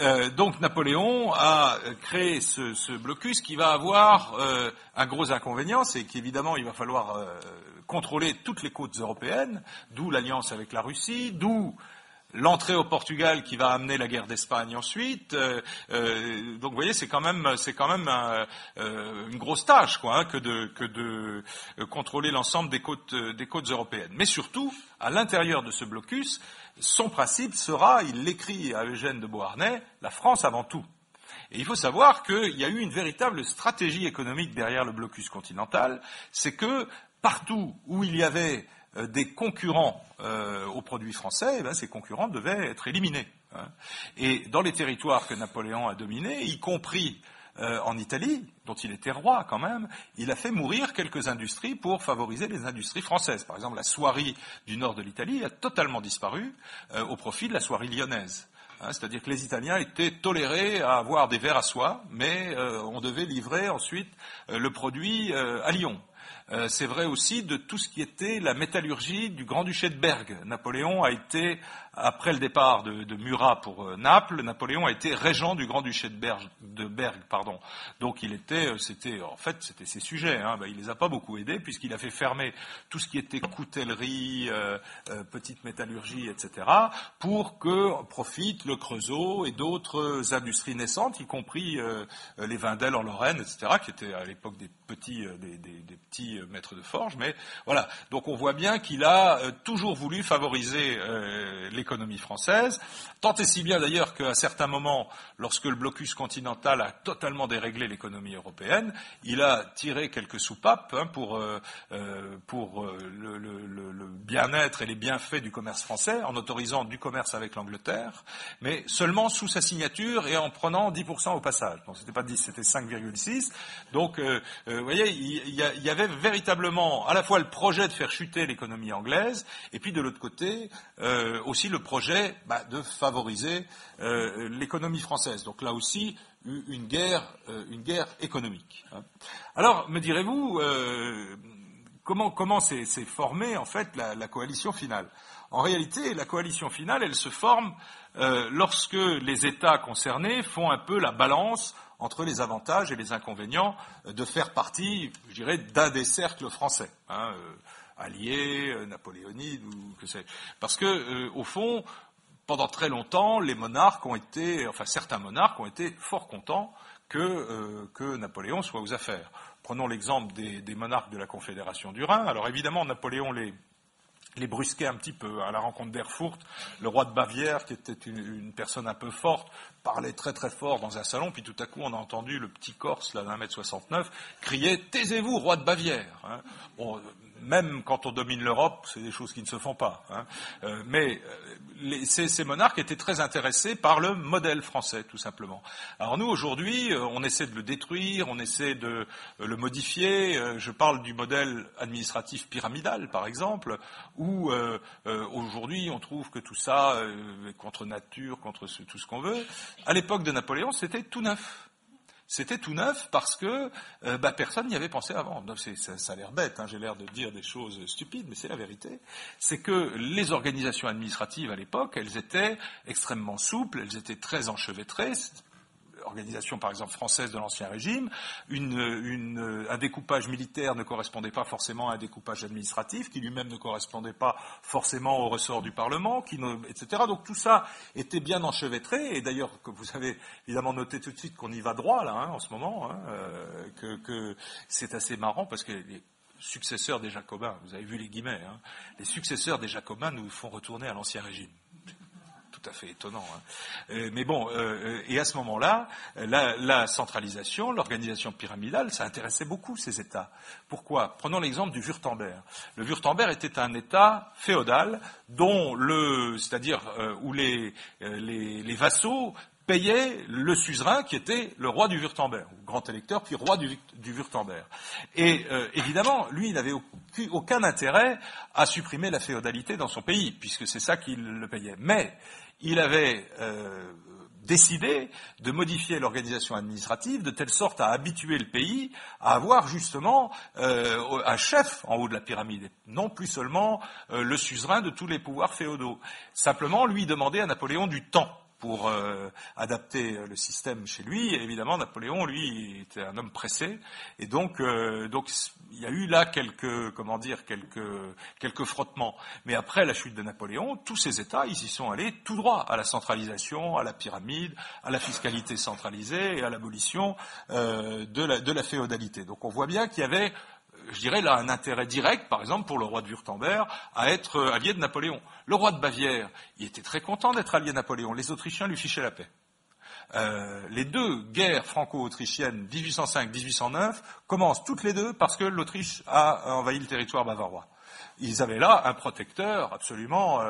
euh, donc Napoléon a créé ce, blocus qui va avoir euh, un gros inconvénient, c'est qu'évidemment il va falloir contrôler toutes les côtes européennes, d'où l'alliance avec la Russie, d'où l'entrée au Portugal qui va amener la guerre d'Espagne ensuite. Euh, euh, donc vous voyez, c'est quand même, c'est quand même euh, une grosse tâche, quoi, hein, que de, que de contrôler l'ensemble des côtes, des côtes européennes. Mais surtout, à l'intérieur de ce blocus, son principe sera, il l'écrit à Eugène de Beauharnais, la France avant tout. Et il faut savoir qu'il y a eu une véritable stratégie économique derrière le blocus continental, c'est que partout où il y avait euh, des concurrents euh, aux produits français, eh ben, ces concurrents devaient être éliminés. Hein. Et dans les territoires que Napoléon a dominés, y compris euh, en Italie, dont il était roi quand même, il a fait mourir quelques industries pour favoriser les industries françaises. Par exemple, la soierie du nord de l'Italie a totalement disparu au profit de la soierie lyonnaise. Hein. C'est-à-dire que les Italiens étaient tolérés à avoir des verres à soie, mais on devait livrer ensuite le produit à Lyon. Euh, c'est vrai aussi de tout ce qui était la métallurgie du Grand-Duché de Bergue. Napoléon a été après le départ de, Murat pour euh, Naples, Napoléon a été régent du Grand-Duché de, Berg, pardon. Donc il était, euh, c'était, en fait, c'était ses sujets. Hein. Ben, il les a pas beaucoup aidés puisqu'il a fait fermer tout ce qui était coutellerie, euh, petite métallurgie, etc., pour que profitent le Creusot et d'autres industries naissantes, y compris les Vindel en Lorraine, etc., qui étaient à l'époque des petits, des, petits maîtres de forge. Mais voilà. Donc on voit bien qu'il a toujours voulu favoriser les l'économie française, tant et si bien d'ailleurs qu'à certains moments, lorsque le blocus continental a totalement déréglé l'économie européenne, il a tiré quelques soupapes hein, pour, euh, euh, pour le, le, le bien-être et les bienfaits du commerce français, en autorisant du commerce avec l'Angleterre, mais seulement sous sa signature et en prenant 10% au passage. Donc c'était pas 10, c'était 5,6. Donc, euh, vous voyez, il y, y, avait véritablement à la fois le projet de faire chuter l'économie anglaise, et puis de l'autre côté euh, aussi le projet bah, de favoriser euh, l'économie française. Donc là aussi, une guerre, euh, une guerre économique. Hein. Alors, me direz-vous, euh, comment s'est formée en fait la, coalition finale? En réalité, la coalition finale, elle se forme lorsque les États concernés font un peu la balance entre les avantages et les inconvénients de faire partie, je dirais, d'un des cercles français. Hein, alliés, euh, napoléonides ou que c'est. Parce que, euh, au fond, pendant très longtemps, certains monarques ont été fort contents que, euh, que Napoléon soit aux affaires. Prenons l'exemple des, des, monarques de la Confédération du Rhin. Alors évidemment, Napoléon les, les brusquait un petit peu. À la rencontre d'Erfurt, le roi de Bavière, qui était une, personne un peu forte, parlait très très fort dans un salon, puis tout à coup on a entendu le petit Corse, là d'un mètre 69, crier « Taisez-vous, roi de Bavière hein. Même quand on domine l'Europe, c'est des choses qui ne se font pas. Hein. Euh, mais euh, les, ces, ces, monarques étaient très intéressés par le modèle français, tout simplement. Alors nous, aujourd'hui, euh, on essaie de le détruire, on essaie de euh, le modifier. Je parle du modèle administratif pyramidal, par exemple, où euh, aujourd'hui, on trouve que tout ça est contre nature, contre ce, tout ce qu'on veut. À l'époque de Napoléon, c'était tout neuf. C'était tout neuf parce que euh, bah, personne n'y avait pensé avant. Donc, ça, a l'air bête, hein, j'ai l'air de dire des choses stupides, mais c'est la vérité. C'est que les organisations administratives à l'époque, elles étaient extrêmement souples, elles étaient très enchevêtrées organisation par exemple française de l'Ancien Régime, un découpage militaire ne correspondait pas forcément à un découpage administratif, qui lui-même ne correspondait pas forcément au ressort du Parlement, qui etc. Donc tout ça était bien enchevêtré, et d'ailleurs, vous avez évidemment noté tout de suite qu'on y va droit là, hein, en ce moment, hein, euh, que, que c'est assez marrant parce que les, successeurs des Jacobins, vous avez vu les guillemets, hein, les successeurs des Jacobins nous font retourner à l'Ancien Régime tout à fait étonnant. Hein. Euh, mais bon, euh, et à ce moment-là, la, centralisation, l'organisation pyramidale, ça intéressait beaucoup ces États. Pourquoi? Prenons l'exemple du Wurtemberg. Le Wurtemberg était un État féodal dont le, c'est-à-dire euh, où les, vassaux payait le suzerain qui était le roi du Wurtemberg, grand électeur, puis roi du, du Wurtemberg. Et euh, évidemment, lui, il n'avait aucun, aucun intérêt à supprimer la féodalité dans son pays, puisque c'est ça qu'il le payait. Mais il avait euh, décidé de modifier l'organisation administrative de telle sorte à habituer le pays à avoir justement euh, un chef en haut de la pyramide, non plus seulement euh, le suzerain de tous les pouvoirs féodaux. Simplement, lui demander à Napoléon du temps pour euh, adapter le système chez lui. Évidemment, Napoléon, lui, était un homme pressé, et donc, euh, donc il y a eu là quelques, comment dire, quelques, quelques frottements. Mais après la chute de Napoléon, tous ces États, ils y sont allés tout droit à la centralisation, à la pyramide, à la fiscalité centralisée et à l'abolition euh, de, la, de la féodalité. Donc on voit bien qu'il y avait je dirais là un intérêt direct, par exemple, pour le roi de Wurtemberg, à être euh, allié de Napoléon. Le roi de Bavière, il était très content d'être allié de Napoléon. Les Autrichiens lui fichaient la paix. Euh, les deux guerres franco-autrichiennes 1805-1809 commencent toutes les deux parce que l'Autriche a envahi le territoire bavarois ils avaient là un protecteur absolument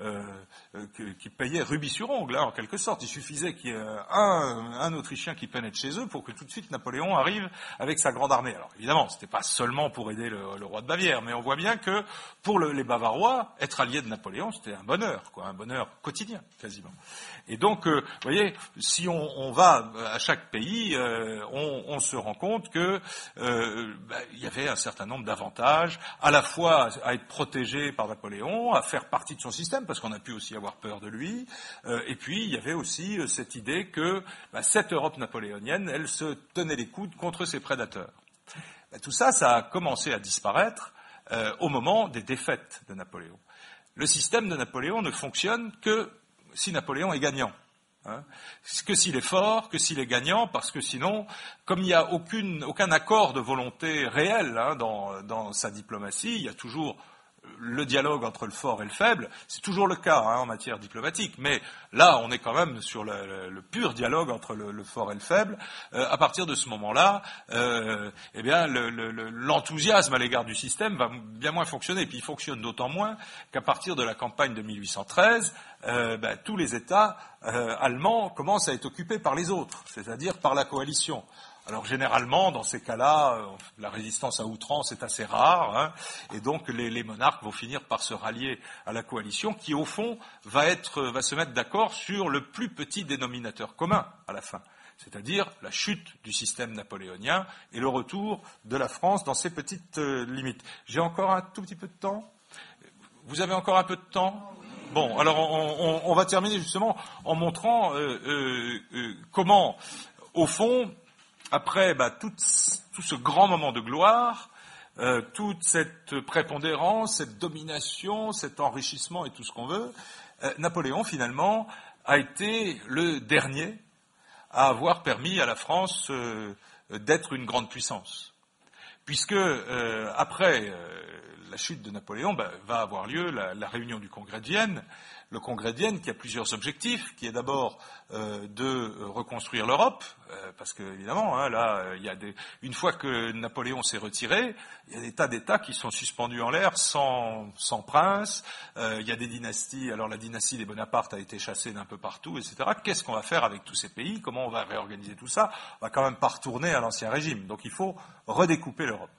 euh, qui payait rubis sur ongle, hein, en quelque sorte. Il suffisait qu'il y ait un, un, Autrichien qui pénètre chez eux pour que tout de suite Napoléon arrive avec sa grande armée. Alors évidemment, c'était pas seulement pour aider le, roi de Bavière, mais on voit bien que pour le, les Bavarois, être allié de Napoléon, c'était un bonheur, quoi, un bonheur quotidien quasiment. Et donc, euh, vous voyez, si on, va à chaque pays, euh, on, se rend compte que euh, bah, y avait un certain nombre d'avantages, à la fois à être protégé par Napoléon, à faire partie de son système, parce qu'on a pu aussi avoir peur de lui. Euh, et puis, il y avait aussi euh, cette idée que bah, cette Europe napoléonienne, elle se tenait les coudes contre ses prédateurs. Bah, tout ça, ça a commencé à disparaître euh, au moment des défaites de Napoléon. Le système de Napoléon ne fonctionne que si Napoléon est gagnant. Hein, que s'il est fort, que s'il est gagnant, parce que sinon, comme il n'y a aucun accord de volonté réel hein, dans, sa diplomatie, il y a toujours le dialogue entre le fort et le faible, c'est toujours le cas hein, en matière diplomatique, mais là, on est quand même sur le, pur dialogue entre le, fort et le faible. Euh, à partir de ce moment-là, euh, eh bien, l'enthousiasme à l'égard du système va bien moins fonctionner. Puis il fonctionne d'autant moins qu'à partir de la campagne de 1813, euh, ben, tous les États allemands commencent à être occupés par les autres, c'est-à-dire par la coalition. Alors généralement, dans ces cas-là, euh, la résistance à outrance est assez rare, hein, et donc les, monarques vont finir par se rallier à la coalition, qui au fond va, être, se mettre d'accord sur le plus petit dénominateur commun à la fin, c'est-à-dire la chute du système napoléonien et le retour de la France dans ses petites euh, limites. J'ai encore un tout petit peu de temps? Vous avez encore un peu de temps? Bon, alors on, va terminer justement en montrant euh, comment, au fond, après bah, tout, ce grand moment de gloire, euh, toute cette prépondérance, cette domination, cet enrichissement et tout ce qu'on veut, euh, Napoléon finalement a été le dernier à avoir permis à la France euh, d'être une grande puissance. Puisque après la chute de Napoléon bah, va avoir lieu la, la, réunion du Congrès de Vienne, le Congrès de Vienne qui a plusieurs objectifs, qui est d'abord euh, de reconstruire l'Europe, euh, parce que évidemment, hein, là, il y a des, une fois que Napoléon s'est retiré, il y a des tas d'États qui sont suspendus en l'air, sans, sans prince. Euh, il y a des dynasties. Alors la dynastie des Bonaparte a été chassée d'un peu partout, etc. Qu'est-ce qu'on va faire avec tous ces pays? Comment on va réorganiser tout ça? On va quand même pas retourner à l'ancien régime. Donc il faut redécouper l'Europe.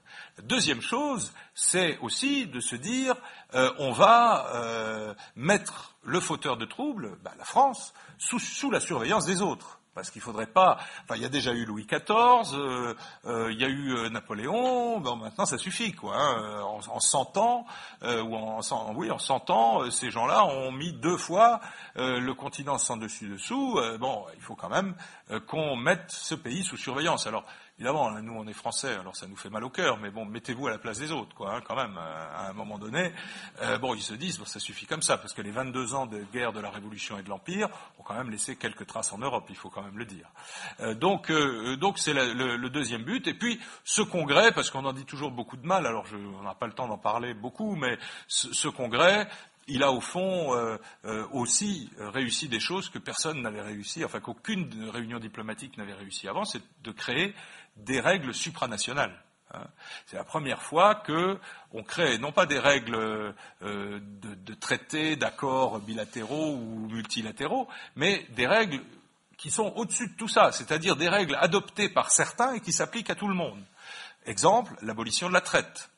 Deuxième chose, c'est aussi de se dire, euh, on va euh, mettre le fauteur de troubles, bah, la France, sous, la surveillance des autres. Parce qu'il faudrait pas. Enfin, il y a déjà eu Louis XIV, euh, euh, il y a eu euh, Napoléon. Bon, maintenant, ça suffit, quoi. Hein. En, en, 100 ans, ou en, oui, en 100 ans, ces gens-là ont mis deux fois le continent sans dessus dessous. bon, il faut quand même qu'on mette ce pays sous surveillance. Alors, Évidemment, nous on est français, alors ça nous fait mal au cœur, mais bon, mettez-vous à la place des autres, quoi, hein, quand même, à un moment donné. Euh, bon, ils se disent, bon, ça suffit comme ça, parce que les 22 ans de guerre de la Révolution et de l'Empire ont quand même laissé quelques traces en Europe, il faut quand même le dire. Euh, donc, euh, donc c'est le, deuxième but. Et puis, ce congrès, parce qu'on en dit toujours beaucoup de mal, alors on n'a pas le temps d'en parler beaucoup, mais ce, congrès, il a au fond euh, euh, aussi réussi des choses que personne n'avait réussi, enfin qu'aucune réunion diplomatique n'avait réussi avant, c'est de créer des règles supranationales. Hein. C'est la première fois qu'on crée non pas des règles euh, de, traités, d'accords bilatéraux ou multilatéraux, mais des règles qui sont au-dessus de tout ça, c'est-à-dire des règles adoptées par certains et qui s'appliquent à tout le monde. Exemple, l'abolition de la traite.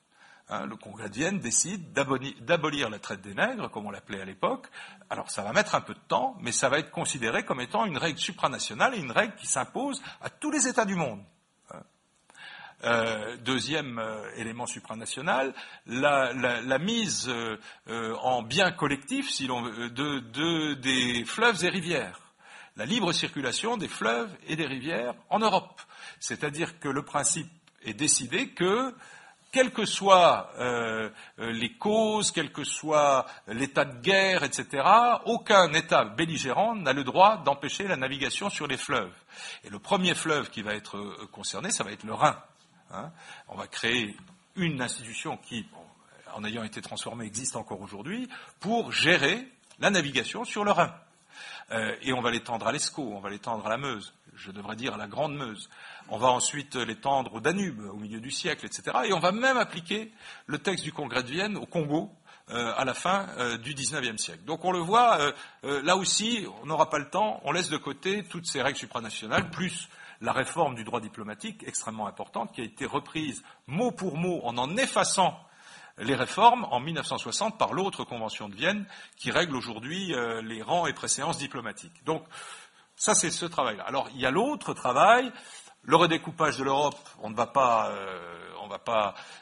Hein, le Congrès de décide d'abolir la traite des nègres, comme on l'appelait à l'époque. Alors ça va mettre un peu de temps, mais ça va être considéré comme étant une règle supranationale et une règle qui s'impose à tous les États du monde. Euh, deuxième euh, élément supranational, la, mise euh, en bien collectif, si l'on de, des fleuves et rivières. La libre circulation des fleuves et des rivières en Europe. C'est-à-dire que le principe est décidé que quelles que soient euh, euh, les causes, quel que soit l'état de guerre, etc., aucun État belligérant n'a le droit d'empêcher la navigation sur les fleuves. Et le premier fleuve qui va être euh, concerné, ça va être le Rhin. Hein. On va créer une institution qui, en ayant été transformée, existe encore aujourd'hui, pour gérer la navigation sur le Rhin. et on va l'étendre à l'Escaut, on va l'étendre à la Meuse, je devrais dire à la Grande Meuse. On va ensuite l'étendre au Danube au milieu du siècle, etc. Et on va même appliquer le texte du Congrès de Vienne au Congo euh, à la fin euh, du XIXe siècle. Donc on le voit, euh, là aussi, on n'aura pas le temps, on laisse de côté toutes ces règles supranationales, plus la réforme du droit diplomatique, extrêmement importante, qui a été reprise mot pour mot en en effaçant les réformes en 1960 par l'autre convention de Vienne qui règle aujourd'hui les rangs et préséances diplomatiques. Donc ça c'est ce travail-là. Alors il y a l'autre travail le redécoupage de l'Europe, on ne va pas, euh,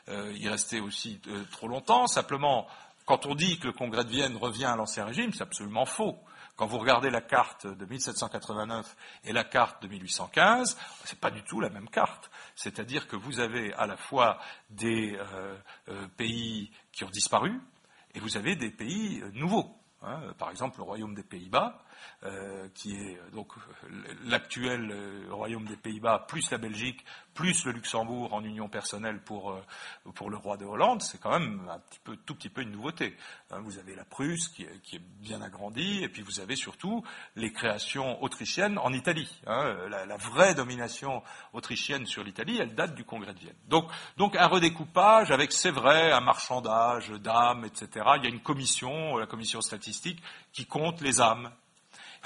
euh, y rester aussi euh, trop longtemps. Simplement, quand on dit que le Congrès de Vienne revient à l'ancien régime, c'est absolument faux. Quand vous regardez la carte de 1789 et la carte de 1815, c'est pas du tout la même carte. C'est-à-dire que vous avez à la fois des pays qui ont disparu et vous avez des pays nouveaux. Hein, par exemple, le royaume des Pays-Bas, euh, qui est donc l'actuel euh, royaume des Pays-Bas, plus la Belgique, plus le Luxembourg en union personnelle pour, euh, pour le roi de Hollande, c'est quand même un petit peu, tout petit peu une nouveauté. Hein, vous avez la Prusse qui est, qui est, bien agrandie, et puis vous avez surtout les créations autrichiennes en Italie. Hein, la, la, vraie domination autrichienne sur l'Italie, elle date du Congrès de Vienne. Donc, donc un redécoupage avec, c'est vrai, un marchandage d'âmes, etc. Il y a une commission, la commission statistique, qui compte les âmes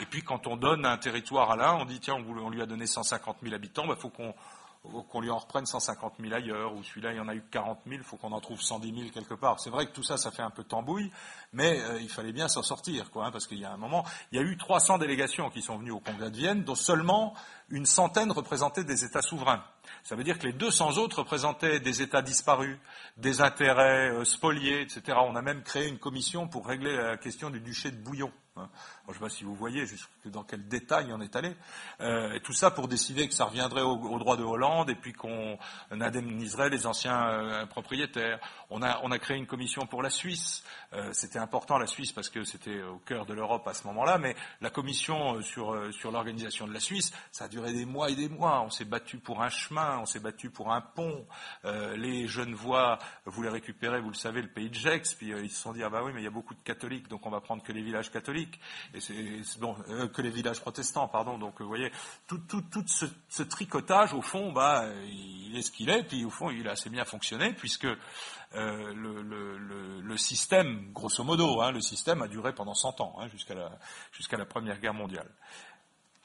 et puis quand on donne un territoire à l'un, on dit tiens, on lui a donné 150 000 habitants, il bah, faut qu'on lui en reprenne 150 000 ailleurs, ou celui-là il y en a eu 40 000, il faut qu'on en trouve 110 000 quelque part. C'est vrai que tout ça, ça fait un peu tambouille, mais euh, il fallait bien s'en sortir, quoi, hein, parce qu'il y a un moment, il y a eu 300 délégations qui sont venues au Congrès de Vienne, dont seulement une centaine représentaient des États souverains. Ça veut dire que les 200 autres représentaient des États disparus, des intérêts euh, spoliés, etc. On a même créé une commission pour régler la question du duché de Bouillon. Hein. je ne sais pas si vous voyez dans quel détail on est allé. Euh, et tout ça pour décider que ça reviendrait au, droit de Hollande et puis qu'on indemniserait les anciens euh, propriétaires. On a, on a, créé une commission pour la Suisse. Euh, c'était important la Suisse parce que c'était au cœur de l'Europe à ce moment-là, mais la commission sur, sur l'organisation de la Suisse, ça a duré des mois et des mois. On s'est battu pour un chemin, on s'est battu pour un pont. les Genevois voulaient récupérer, vous le savez, le pays de Gex, puis ils se sont dit ah bah oui, mais il y a beaucoup de catholiques, donc on va prendre que les villages catholiques et c'est bon, euh, que les villages protestants, pardon. Donc voyez, tout, tout, tout ce, ce, tricotage, au fond, bah, il est ce qu'il est, puis au fond, il a assez bien fonctionné, puisque euh, le, le, le, système, grosso modo, hein, le système a duré pendant 100 ans, hein, jusqu'à la, jusqu'à la Première Guerre mondiale.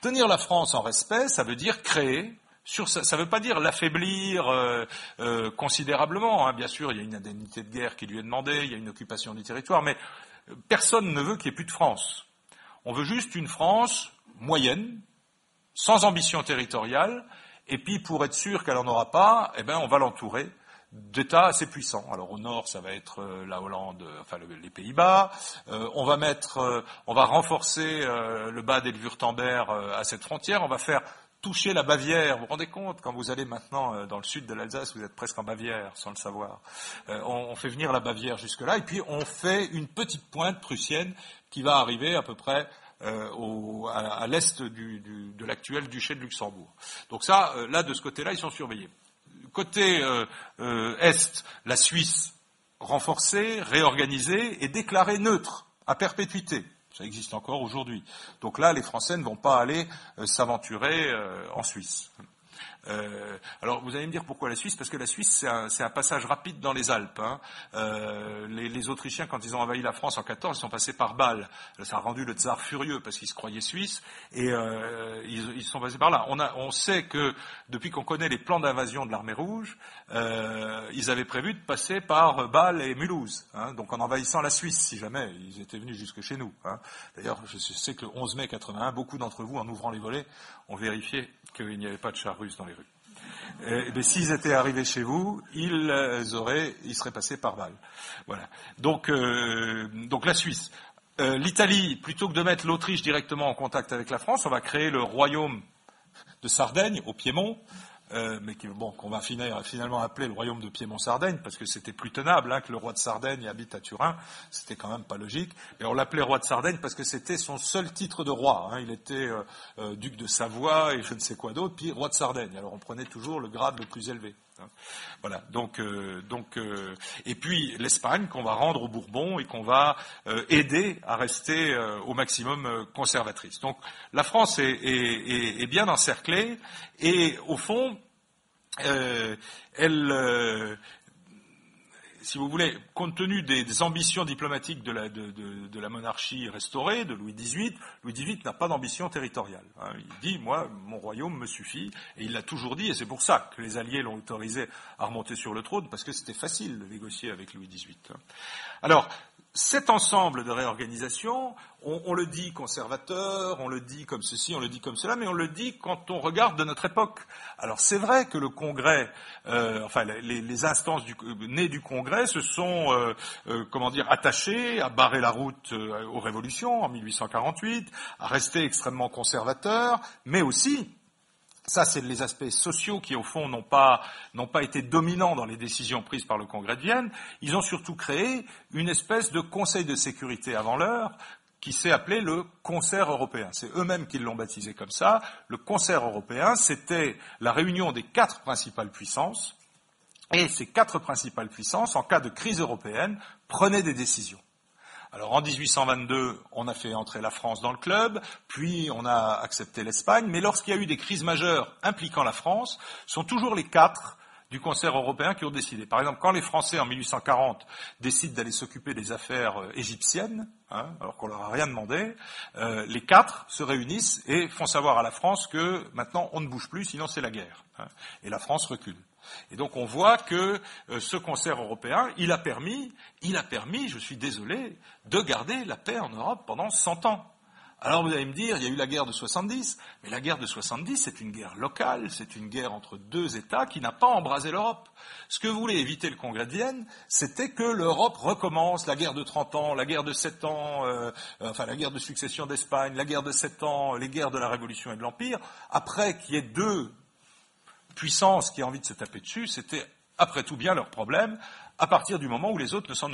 Tenir la France en respect, ça veut dire créer ça ne veut pas dire l'affaiblir euh, euh, considérablement. Hein. Bien sûr, il y a une indemnité de guerre qui lui est demandée, il y a une occupation du territoire, mais Personne ne veut qu'il n'y ait plus de France. On veut juste une France moyenne, sans ambition territoriale, et puis pour être sûr qu'elle n'en aura pas, eh ben, on va l'entourer d'États assez puissants. Alors au nord, ça va être euh, la Hollande, enfin les Pays-Bas. Euh, on va mettre, euh, on va renforcer le bas le Wurtemberg à cette frontière. On va faire toucher la Bavière. Vous vous rendez compte, quand vous allez maintenant euh, dans le sud de l'Alsace, vous êtes presque en Bavière, sans le savoir. Euh, on, fait venir la Bavière jusque-là, et puis on fait une petite pointe prussienne qui va arriver à peu près euh, à, l'est de l'actuel duché de Luxembourg. Donc ça, euh, là, de ce côté-là, ils sont surveillés. Côté euh, est, la Suisse renforcée, réorganisée et déclarée neutre, à perpétuité. Ça existe encore aujourd'hui. Donc là, les Français ne vont pas aller euh, s'aventurer euh, en Suisse. Euh, alors vous allez me dire pourquoi la Suisse Parce que la Suisse, c'est un, passage rapide dans les Alpes. Hein. Euh, les, Autrichiens, quand ils ont envahi la France en 14, ils sont passés par Bâle. Ça a rendu le tsar furieux parce qu'il se croyait suisse et euh, ils, sont passés par là. On, sait que depuis qu'on connaît les plans d'invasion de l'armée rouge, ils avaient prévu de passer par Bâle et Mulhouse. Hein, donc en envahissant la Suisse, si jamais ils étaient venus jusque chez nous. Hein. D'ailleurs, je sais que le 11 mai 81, beaucoup d'entre vous, en ouvrant les volets, ont vérifié qu'il n'y avait pas de chars russes dans les. Eh, mais s'ils étaient arrivés chez vous, ils auraient, ils seraient passés par balle. Voilà. Donc, euh, donc la Suisse. Euh, L'Italie, plutôt que de mettre l'Autriche directement en contact avec la France, on va créer le royaume de Sardaigne, au Piémont, euh, mais bon, qu'on va finalement appeler le royaume de Piémont-Sardaigne, parce que c'était plus tenable hein, que le roi de Sardaigne habite à Turin, c'était quand même pas logique. Et on l'appelait roi de Sardaigne parce que c'était son seul titre de roi. Hein. Il était euh, euh, duc de Savoie et je ne sais quoi d'autre, puis roi de Sardaigne. Alors on prenait toujours le grade le plus élevé. Hein. Voilà. Donc, donc, et puis l'Espagne qu'on va rendre aux Bourbons et qu'on va aider à rester au maximum conservatrice. Donc la France est, bien encerclée et au fond, euh, elle, euh, si vous voulez, compte tenu des, ambitions diplomatiques de la, monarchie restaurée, de Louis XVIII, Louis XVIII n'a pas d'ambition territoriale. Hein. Il dit, moi, mon royaume me suffit, et il l'a toujours dit, et c'est pour ça que les Alliés l'ont autorisé à remonter sur le trône, parce que c'était facile de négocier avec Louis XVIII. Hein. Alors, cet ensemble de réorganisation, on, le dit conservateur, on le dit comme ceci, on le dit comme cela, mais on le dit quand on regarde de notre époque. Alors c'est vrai que le Congrès, euh, enfin les, instances du, nées du Congrès se sont, euh, euh, comment dire, attachées à barrer la route aux révolutions en 1848, à rester extrêmement conservateurs, mais aussi ça, c'est les aspects sociaux qui, au fond, n'ont pas, n'ont pas été dominants dans les décisions prises par le Congrès de Vienne. Ils ont surtout créé une espèce de conseil de sécurité avant l'heure qui s'est appelé le concert européen. C'est eux-mêmes qui l'ont baptisé comme ça. Le concert européen, c'était la réunion des quatre principales puissances, et ces quatre principales puissances, en cas de crise européenne, prenaient des décisions. Alors en 1822, on a fait entrer la France dans le club, puis on a accepté l'Espagne, mais lorsqu'il y a eu des crises majeures impliquant la France, ce sont toujours les quatre du concert européen qui ont décidé. Par exemple, quand les Français en 1840 décident d'aller s'occuper des affaires euh, égyptiennes, hein, alors qu'on leur a rien demandé, euh, les quatre se réunissent et font savoir à la France que maintenant on ne bouge plus, sinon c'est la guerre. Hein, et la France recule. Et donc on voit que euh, ce concert européen, il a permis, il a permis, je suis désolé, de garder la paix en Europe pendant 100 ans. Alors vous allez me dire, il y a eu la guerre de 70, mais la guerre de 70, c'est une guerre locale, c'est une guerre entre deux États qui n'a pas embrasé l'Europe. Ce que voulait éviter le Congrès de Vienne, c'était que l'Europe recommence. La guerre de 30 ans, la guerre de 7 ans, euh, enfin la guerre de succession d'Espagne, la guerre de 7 ans, les guerres de la Révolution et de l'Empire, après qu'il y ait deux puissances qui aient envie de se taper dessus, c'était après tout bien leur problème, à partir du moment où les autres ne s'en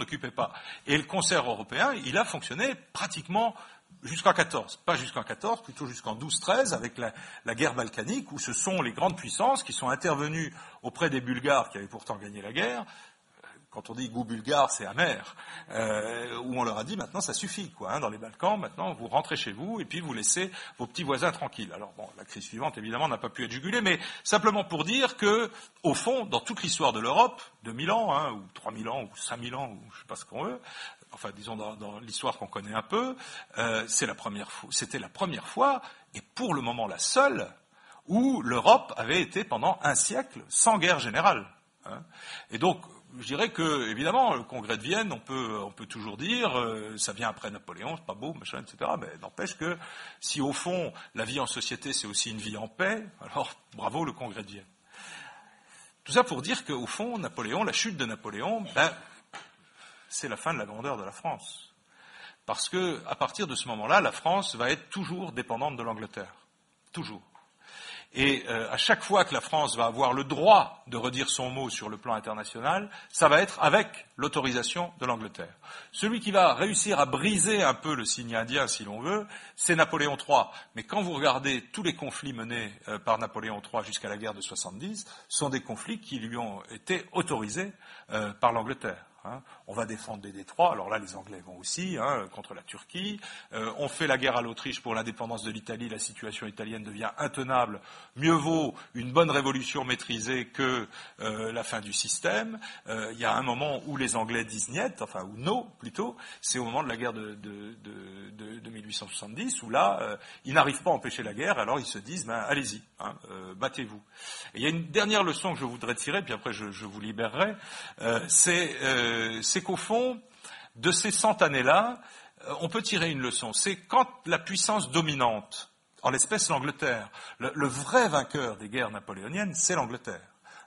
occupaient, pas. Et le concert européen, il a fonctionné pratiquement jusqu'en 14, pas jusqu'en 14, plutôt jusqu'en 12-13 avec la, guerre balkanique où ce sont les grandes puissances qui sont intervenues auprès des Bulgares qui avaient pourtant gagné la guerre quand on dit goût bulgare, c'est amer, euh, où on leur a dit maintenant ça suffit, quoi. Hein, dans les Balkans, maintenant vous rentrez chez vous et puis vous laissez vos petits voisins tranquilles. Alors bon, la crise suivante évidemment n'a pas pu être jugulée, mais simplement pour dire que, au fond, dans toute l'histoire de l'Europe, 2000 ans, hein, ou 3000 ans, ou 5000 ans, ou je sais pas ce qu'on veut, enfin disons dans, l'histoire qu'on connaît un peu, euh, c'était la première fois, et pour le moment la seule, où l'Europe avait été pendant un siècle sans guerre générale. Hein. Et donc, je dirais que, évidemment, le congrès de Vienne, on peut, on peut toujours dire, euh, ça vient après Napoléon, c'est pas beau, machin, etc. Mais n'empêche que, si au fond, la vie en société, c'est aussi une vie en paix, alors bravo le congrès de Vienne. Tout ça pour dire qu'au fond, Napoléon, la chute de Napoléon, ben, c'est la fin de la grandeur de la France. Parce que, à partir de ce moment-là, la France va être toujours dépendante de l'Angleterre. Toujours. Et euh, à chaque fois que la France va avoir le droit de redire son mot sur le plan international, ça va être avec l'autorisation de l'Angleterre. Celui qui va réussir à briser un peu le signe indien, si l'on veut, c'est Napoléon III. Mais quand vous regardez tous les conflits menés euh, par Napoléon III jusqu'à la guerre de 70, sont des conflits qui lui ont été autorisés euh, par l'Angleterre. Hein. On va défendre des détroits, alors là les Anglais vont aussi, hein, contre la Turquie. Euh, on fait la guerre à l'Autriche pour l'indépendance de l'Italie, la situation italienne devient intenable. Mieux vaut une bonne révolution maîtrisée que euh, la fin du système. Euh, il y a un moment où les Anglais disent niet, enfin ou no plutôt, c'est au moment de la guerre de, 1870, où là, ils n'arrivent pas à empêcher la guerre, alors ils se disent, ben, allez-y, hein, battez-vous. Il y a une dernière leçon que je voudrais tirer, puis après je, je vous libérerai, c'est c'est qu'au fond, de ces cent années-là, euh, on peut tirer une leçon. C'est quand la puissance dominante, en l'espèce l'Angleterre, le, vrai vainqueur des guerres napoléoniennes, c'est l'Angleterre.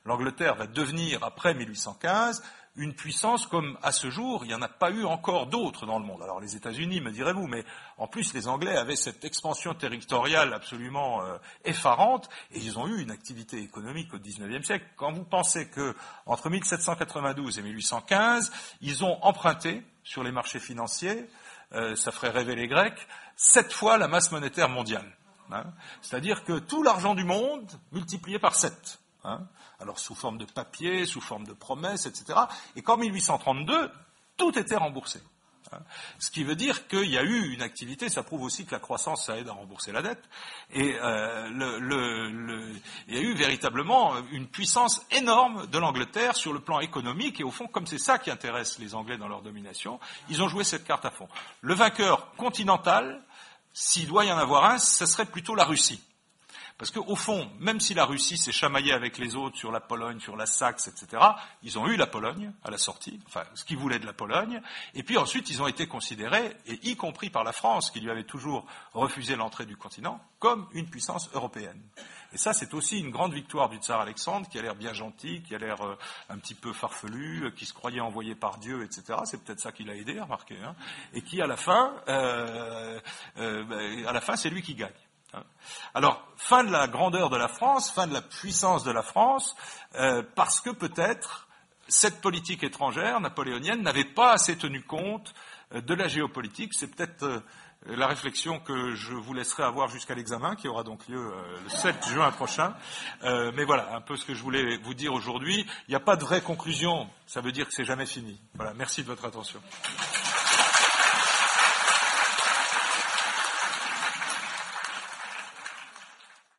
L'Angleterre va devenir, après 1815, une puissance comme à ce jour, il n'y en a pas eu encore d'autres dans le monde. Alors les États-Unis, me direz-vous, mais en plus les Anglais avaient cette expansion territoriale absolument euh, effarante et ils ont eu une activité économique au XIXe siècle. Quand vous pensez que entre 1792 et 1815, ils ont emprunté sur les marchés financiers, euh, ça ferait rêver les Grecs, sept fois la masse monétaire mondiale. Hein. C'est-à-dire que tout l'argent du monde multiplié par sept. Hein alors sous forme de papier, sous forme de promesses, etc. Et qu'en 1832, tout était remboursé. Hein. Ce qui veut dire qu'il y a eu une activité, ça prouve aussi que la croissance, ça aide à rembourser la dette, et euh, il y a eu véritablement une puissance énorme de l'Angleterre sur le plan économique, et au fond, comme c'est ça qui intéresse les Anglais dans leur domination, ils ont joué cette carte à fond. Le vainqueur continental, s'il doit y en avoir un, ce serait plutôt la Russie. Parce qu'au fond, même si la Russie s'est chamaillée avec les autres sur la Pologne, sur la Saxe, etc., ils ont eu la Pologne à la sortie, enfin ce qu'ils voulaient de la Pologne, et puis ensuite ils ont été considérés, et y compris par la France, qui lui avait toujours refusé l'entrée du continent, comme une puissance européenne. Et ça, c'est aussi une grande victoire du tsar Alexandre, qui a l'air bien gentil, qui a l'air euh, un petit peu farfelu, euh, qui se croyait envoyé par Dieu, etc. C'est peut-être ça qui l'a aidé, remarquez, hein, et qui à la fin, euh, ben, à la fin, c'est lui qui gagne. Hein. Alors, fin de la grandeur de la France, fin de la puissance de la France, euh, parce que peut-être cette politique étrangère napoléonienne n'avait pas assez tenu compte de la géopolitique. C'est peut-être la réflexion que je vous laisserai avoir jusqu'à l'examen, qui aura donc lieu le 7 juin prochain. mais voilà, un peu ce que je voulais vous dire aujourd'hui. Il n'y a pas de vraie conclusion. Ça veut dire que c'est jamais fini. Voilà. Merci de votre attention.